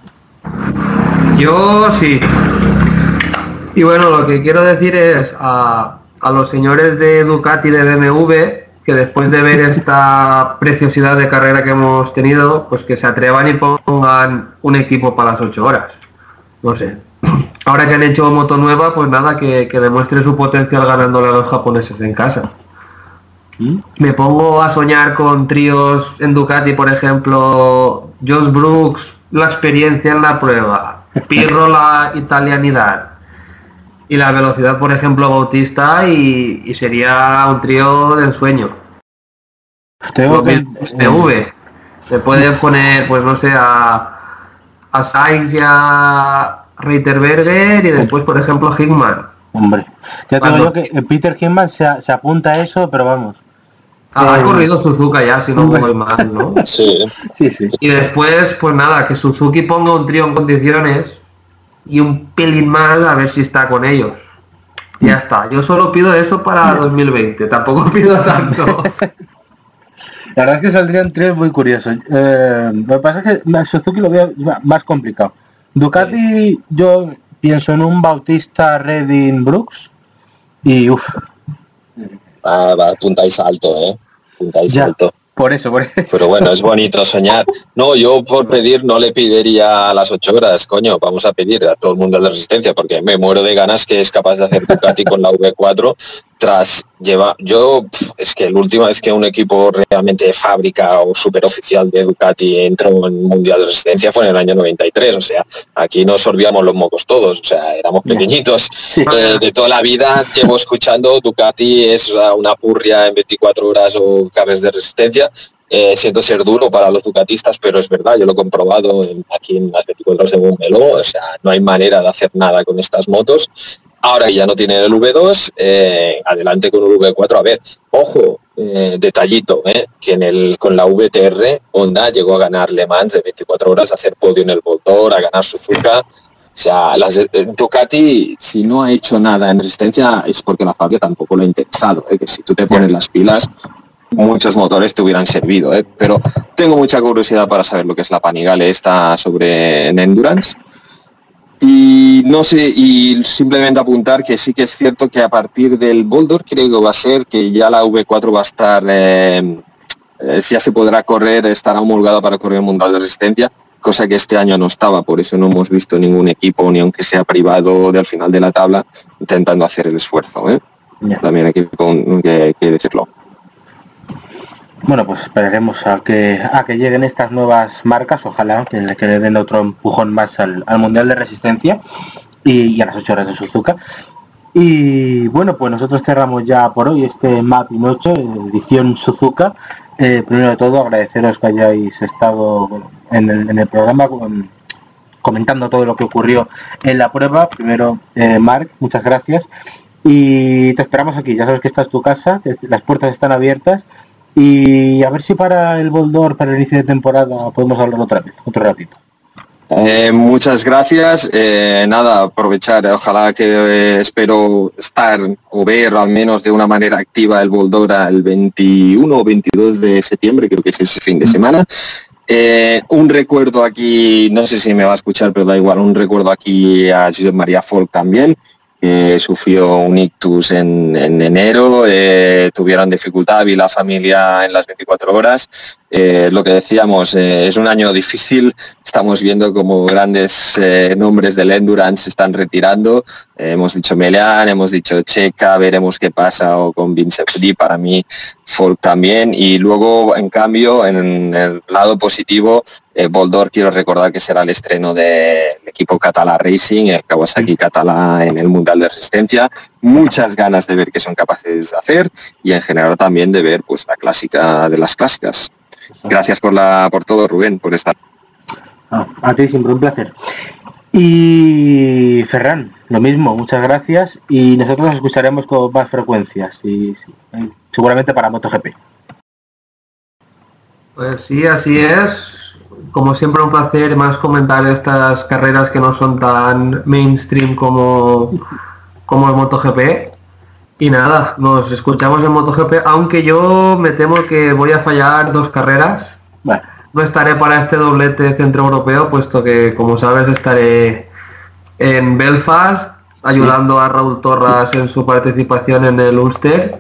Yo sí. Y bueno, lo que quiero decir es a, a los señores de Ducati y de BMW que después de ver esta preciosidad de carrera que hemos tenido, pues que se atrevan y pongan un equipo para las 8 horas. No sé. Ahora que han hecho moto nueva, pues nada, que, que demuestre su potencial ganándole a los japoneses en casa. ¿Mm? Me pongo a soñar con tríos en Ducati, por ejemplo, Josh Brooks, la experiencia en la prueba, Pirro la italianidad y la velocidad, por ejemplo, Bautista y, y sería un trío de ensueño. Tengo que- SV. Se puede poner, pues no sé, a, a Sykes y a Reiterberger y después, por ejemplo, Hickman. Hombre, ya tengo Cuando- yo que eh, Peter Hinman se, se apunta a eso, pero vamos. Ha, Eh, corrido Suzuka ya, si no voy mal, ¿no? [laughs] Sí. Sí, sí. Y después, pues nada, que Suzuki ponga un trío en condiciones y un pelín mal a ver si está con ellos. Ya está. Yo solo pido eso para 2020. Tampoco [laughs] pido tanto. La verdad es que saldrían tres muy curiosos. Eh, lo que pasa es que Suzuki lo veo más complicado. Ducati, yo pienso en un Bautista Redding Brooks y uff, Va, va, ¿eh? Puntáis ya. alto. Por eso, por eso. Pero bueno, es bonito soñar. No, yo por pedir no le pediría a las ocho horas, coño, vamos a pedir a todo el mundo de resistencia, porque me muero de ganas que es capaz de hacer Ducati con la V4 tras llevar, yo, es que la última vez que un equipo realmente de fábrica o super oficial de Ducati entró en Mundial de Resistencia fue en el año 93, o sea, aquí nos sorbíamos los mocos todos, o sea, éramos pequeñitos. Eh, de toda la vida llevo escuchando Ducati es una purria en 24 horas o cabes de resistencia. Eh, siento ser duro para los ducatistas, pero es verdad, yo lo he comprobado en- aquí en las 24 horas de Montmeló, o sea, no hay manera de hacer nada con estas motos. Ahora ya no tienen el V2, eh, adelante con el V4. A ver, ojo, eh, detallito, eh, que en el, con la VTR Honda llegó a ganar Le Mans de 24 horas, a hacer podio en el motor, a ganar Suzuka. O sea, las, Ducati, si no ha hecho nada en resistencia, es porque la fábrica tampoco lo ha interesado. que si tú te pones las pilas, muchos motores te hubieran servido. eh, pero tengo mucha curiosidad para saber lo que es la Panigale esta sobre en Endurance. Y no sé, y simplemente apuntar que sí que es cierto que a partir del Boulder creo que va a ser que ya la V4 va a estar, eh, eh, ya se podrá correr, estará homologada para correr el Mundial de Resistencia, cosa que este año no estaba, por eso no hemos visto ningún equipo, ni aunque sea privado del final de la tabla, intentando hacer el esfuerzo. ¿eh? También hay que, con- que- que decirlo. Bueno, pues esperaremos a que a que lleguen estas nuevas marcas, ojalá que, que le den otro empujón más al, al Mundial de Resistencia y, a las 8 horas de Suzuka. Y bueno, pues nosotros cerramos ya por hoy este Map 8, edición Suzuka. Eh, primero de todo, agradeceros que hayáis estado en, el, en el programa comentando todo lo que ocurrió en la prueba. Primero, eh, Marc, muchas gracias. Y te esperamos aquí, ya sabes que esta es tu casa, las puertas están abiertas y a ver si para el Boldor, para el inicio de temporada, podemos hablar otra vez, otro ratito. Eh, muchas gracias. Eh, nada, aprovechar. Ojalá que eh, espero estar o ver al menos de una manera activa el Boldora el 21 o 22 de septiembre, creo que es ese fin de semana. Un recuerdo aquí, no sé si me va a escuchar, pero da igual, un recuerdo aquí a Josep María Folk también, sufrió un ictus en, en enero, eh, tuvieron dificultad, vi la familia en las 24 horas. Eh, lo que decíamos, eh, es un año difícil, estamos viendo como grandes eh, nombres del Endurance se están retirando. Hemos dicho Meleán, hemos dicho Checa, veremos qué pasa o con Vincent Lee, para mí Folk también. Y luego, en cambio, en el lado positivo, Boldor quiero recordar que será el estreno del equipo Catala Racing, el Kawasaki Catala en el Mundial de Resistencia. Muchas ganas de ver qué son capaces de hacer y en general también de ver pues la clásica de las clásicas. Gracias por la por todo Rubén, por estar. Ah, a ti siempre un placer. Y Ferran, lo mismo, muchas gracias y nosotros nos escucharemos con más frecuencias y sí, eh, seguramente para MotoGP. Pues sí, así es. Como siempre un placer más comentar estas carreras que no son tan mainstream como, como el MotoGP. Y nada, nos escuchamos en MotoGP, aunque yo me temo que voy a fallar dos carreras. Bueno, No estaré para este doblete centro europeo, puesto que, como sabes, estaré en Belfast ayudando a Raúl Torras en su participación en el Ulster.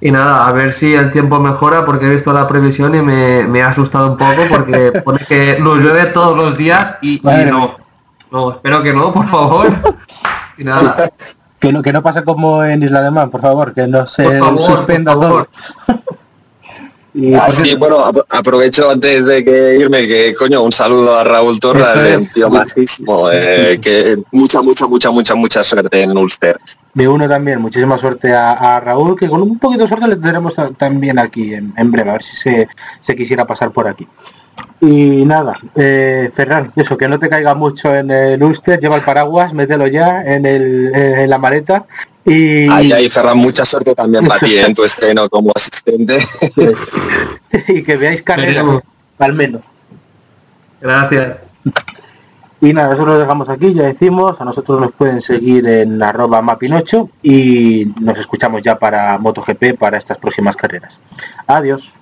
Y nada, a ver si el tiempo mejora, porque he visto la previsión y me, me ha asustado un poco, porque [laughs] pone que nos llueve todos los días y, y no. No, espero que no, por favor. Y nada, [laughs] que no, que no pase como en Isla de Man, por favor, que no se Por favor, suspenda por favor. todo. [laughs] Y, Así, cierto, bueno, apro- aprovecho antes de que irme que coño, un saludo a Raúl Torras, un tío majísimo, eh, [laughs] que mucha, mucha, mucha, mucha, mucha suerte en Ulster. Me uno también, muchísima suerte a, a Raúl, que con un poquito de suerte le tendremos ta- también aquí en, en breve, a ver si se, se quisiera pasar por aquí. Y nada, eh, Ferran, eso, que no te caiga mucho en el Ulster, lleva el paraguas, mételo ya en, el, en la maleta y, Ahí, ahí, Ferran, mucha suerte también para ti [laughs] eh, en tu estreno como asistente. [laughs] y que veáis carrera, al menos. gracias. Y nada, eso lo dejamos aquí, ya decimos, a nosotros nos pueden seguir en arroba mapinocho y nos escuchamos ya para MotoGP para estas próximas carreras. Adiós.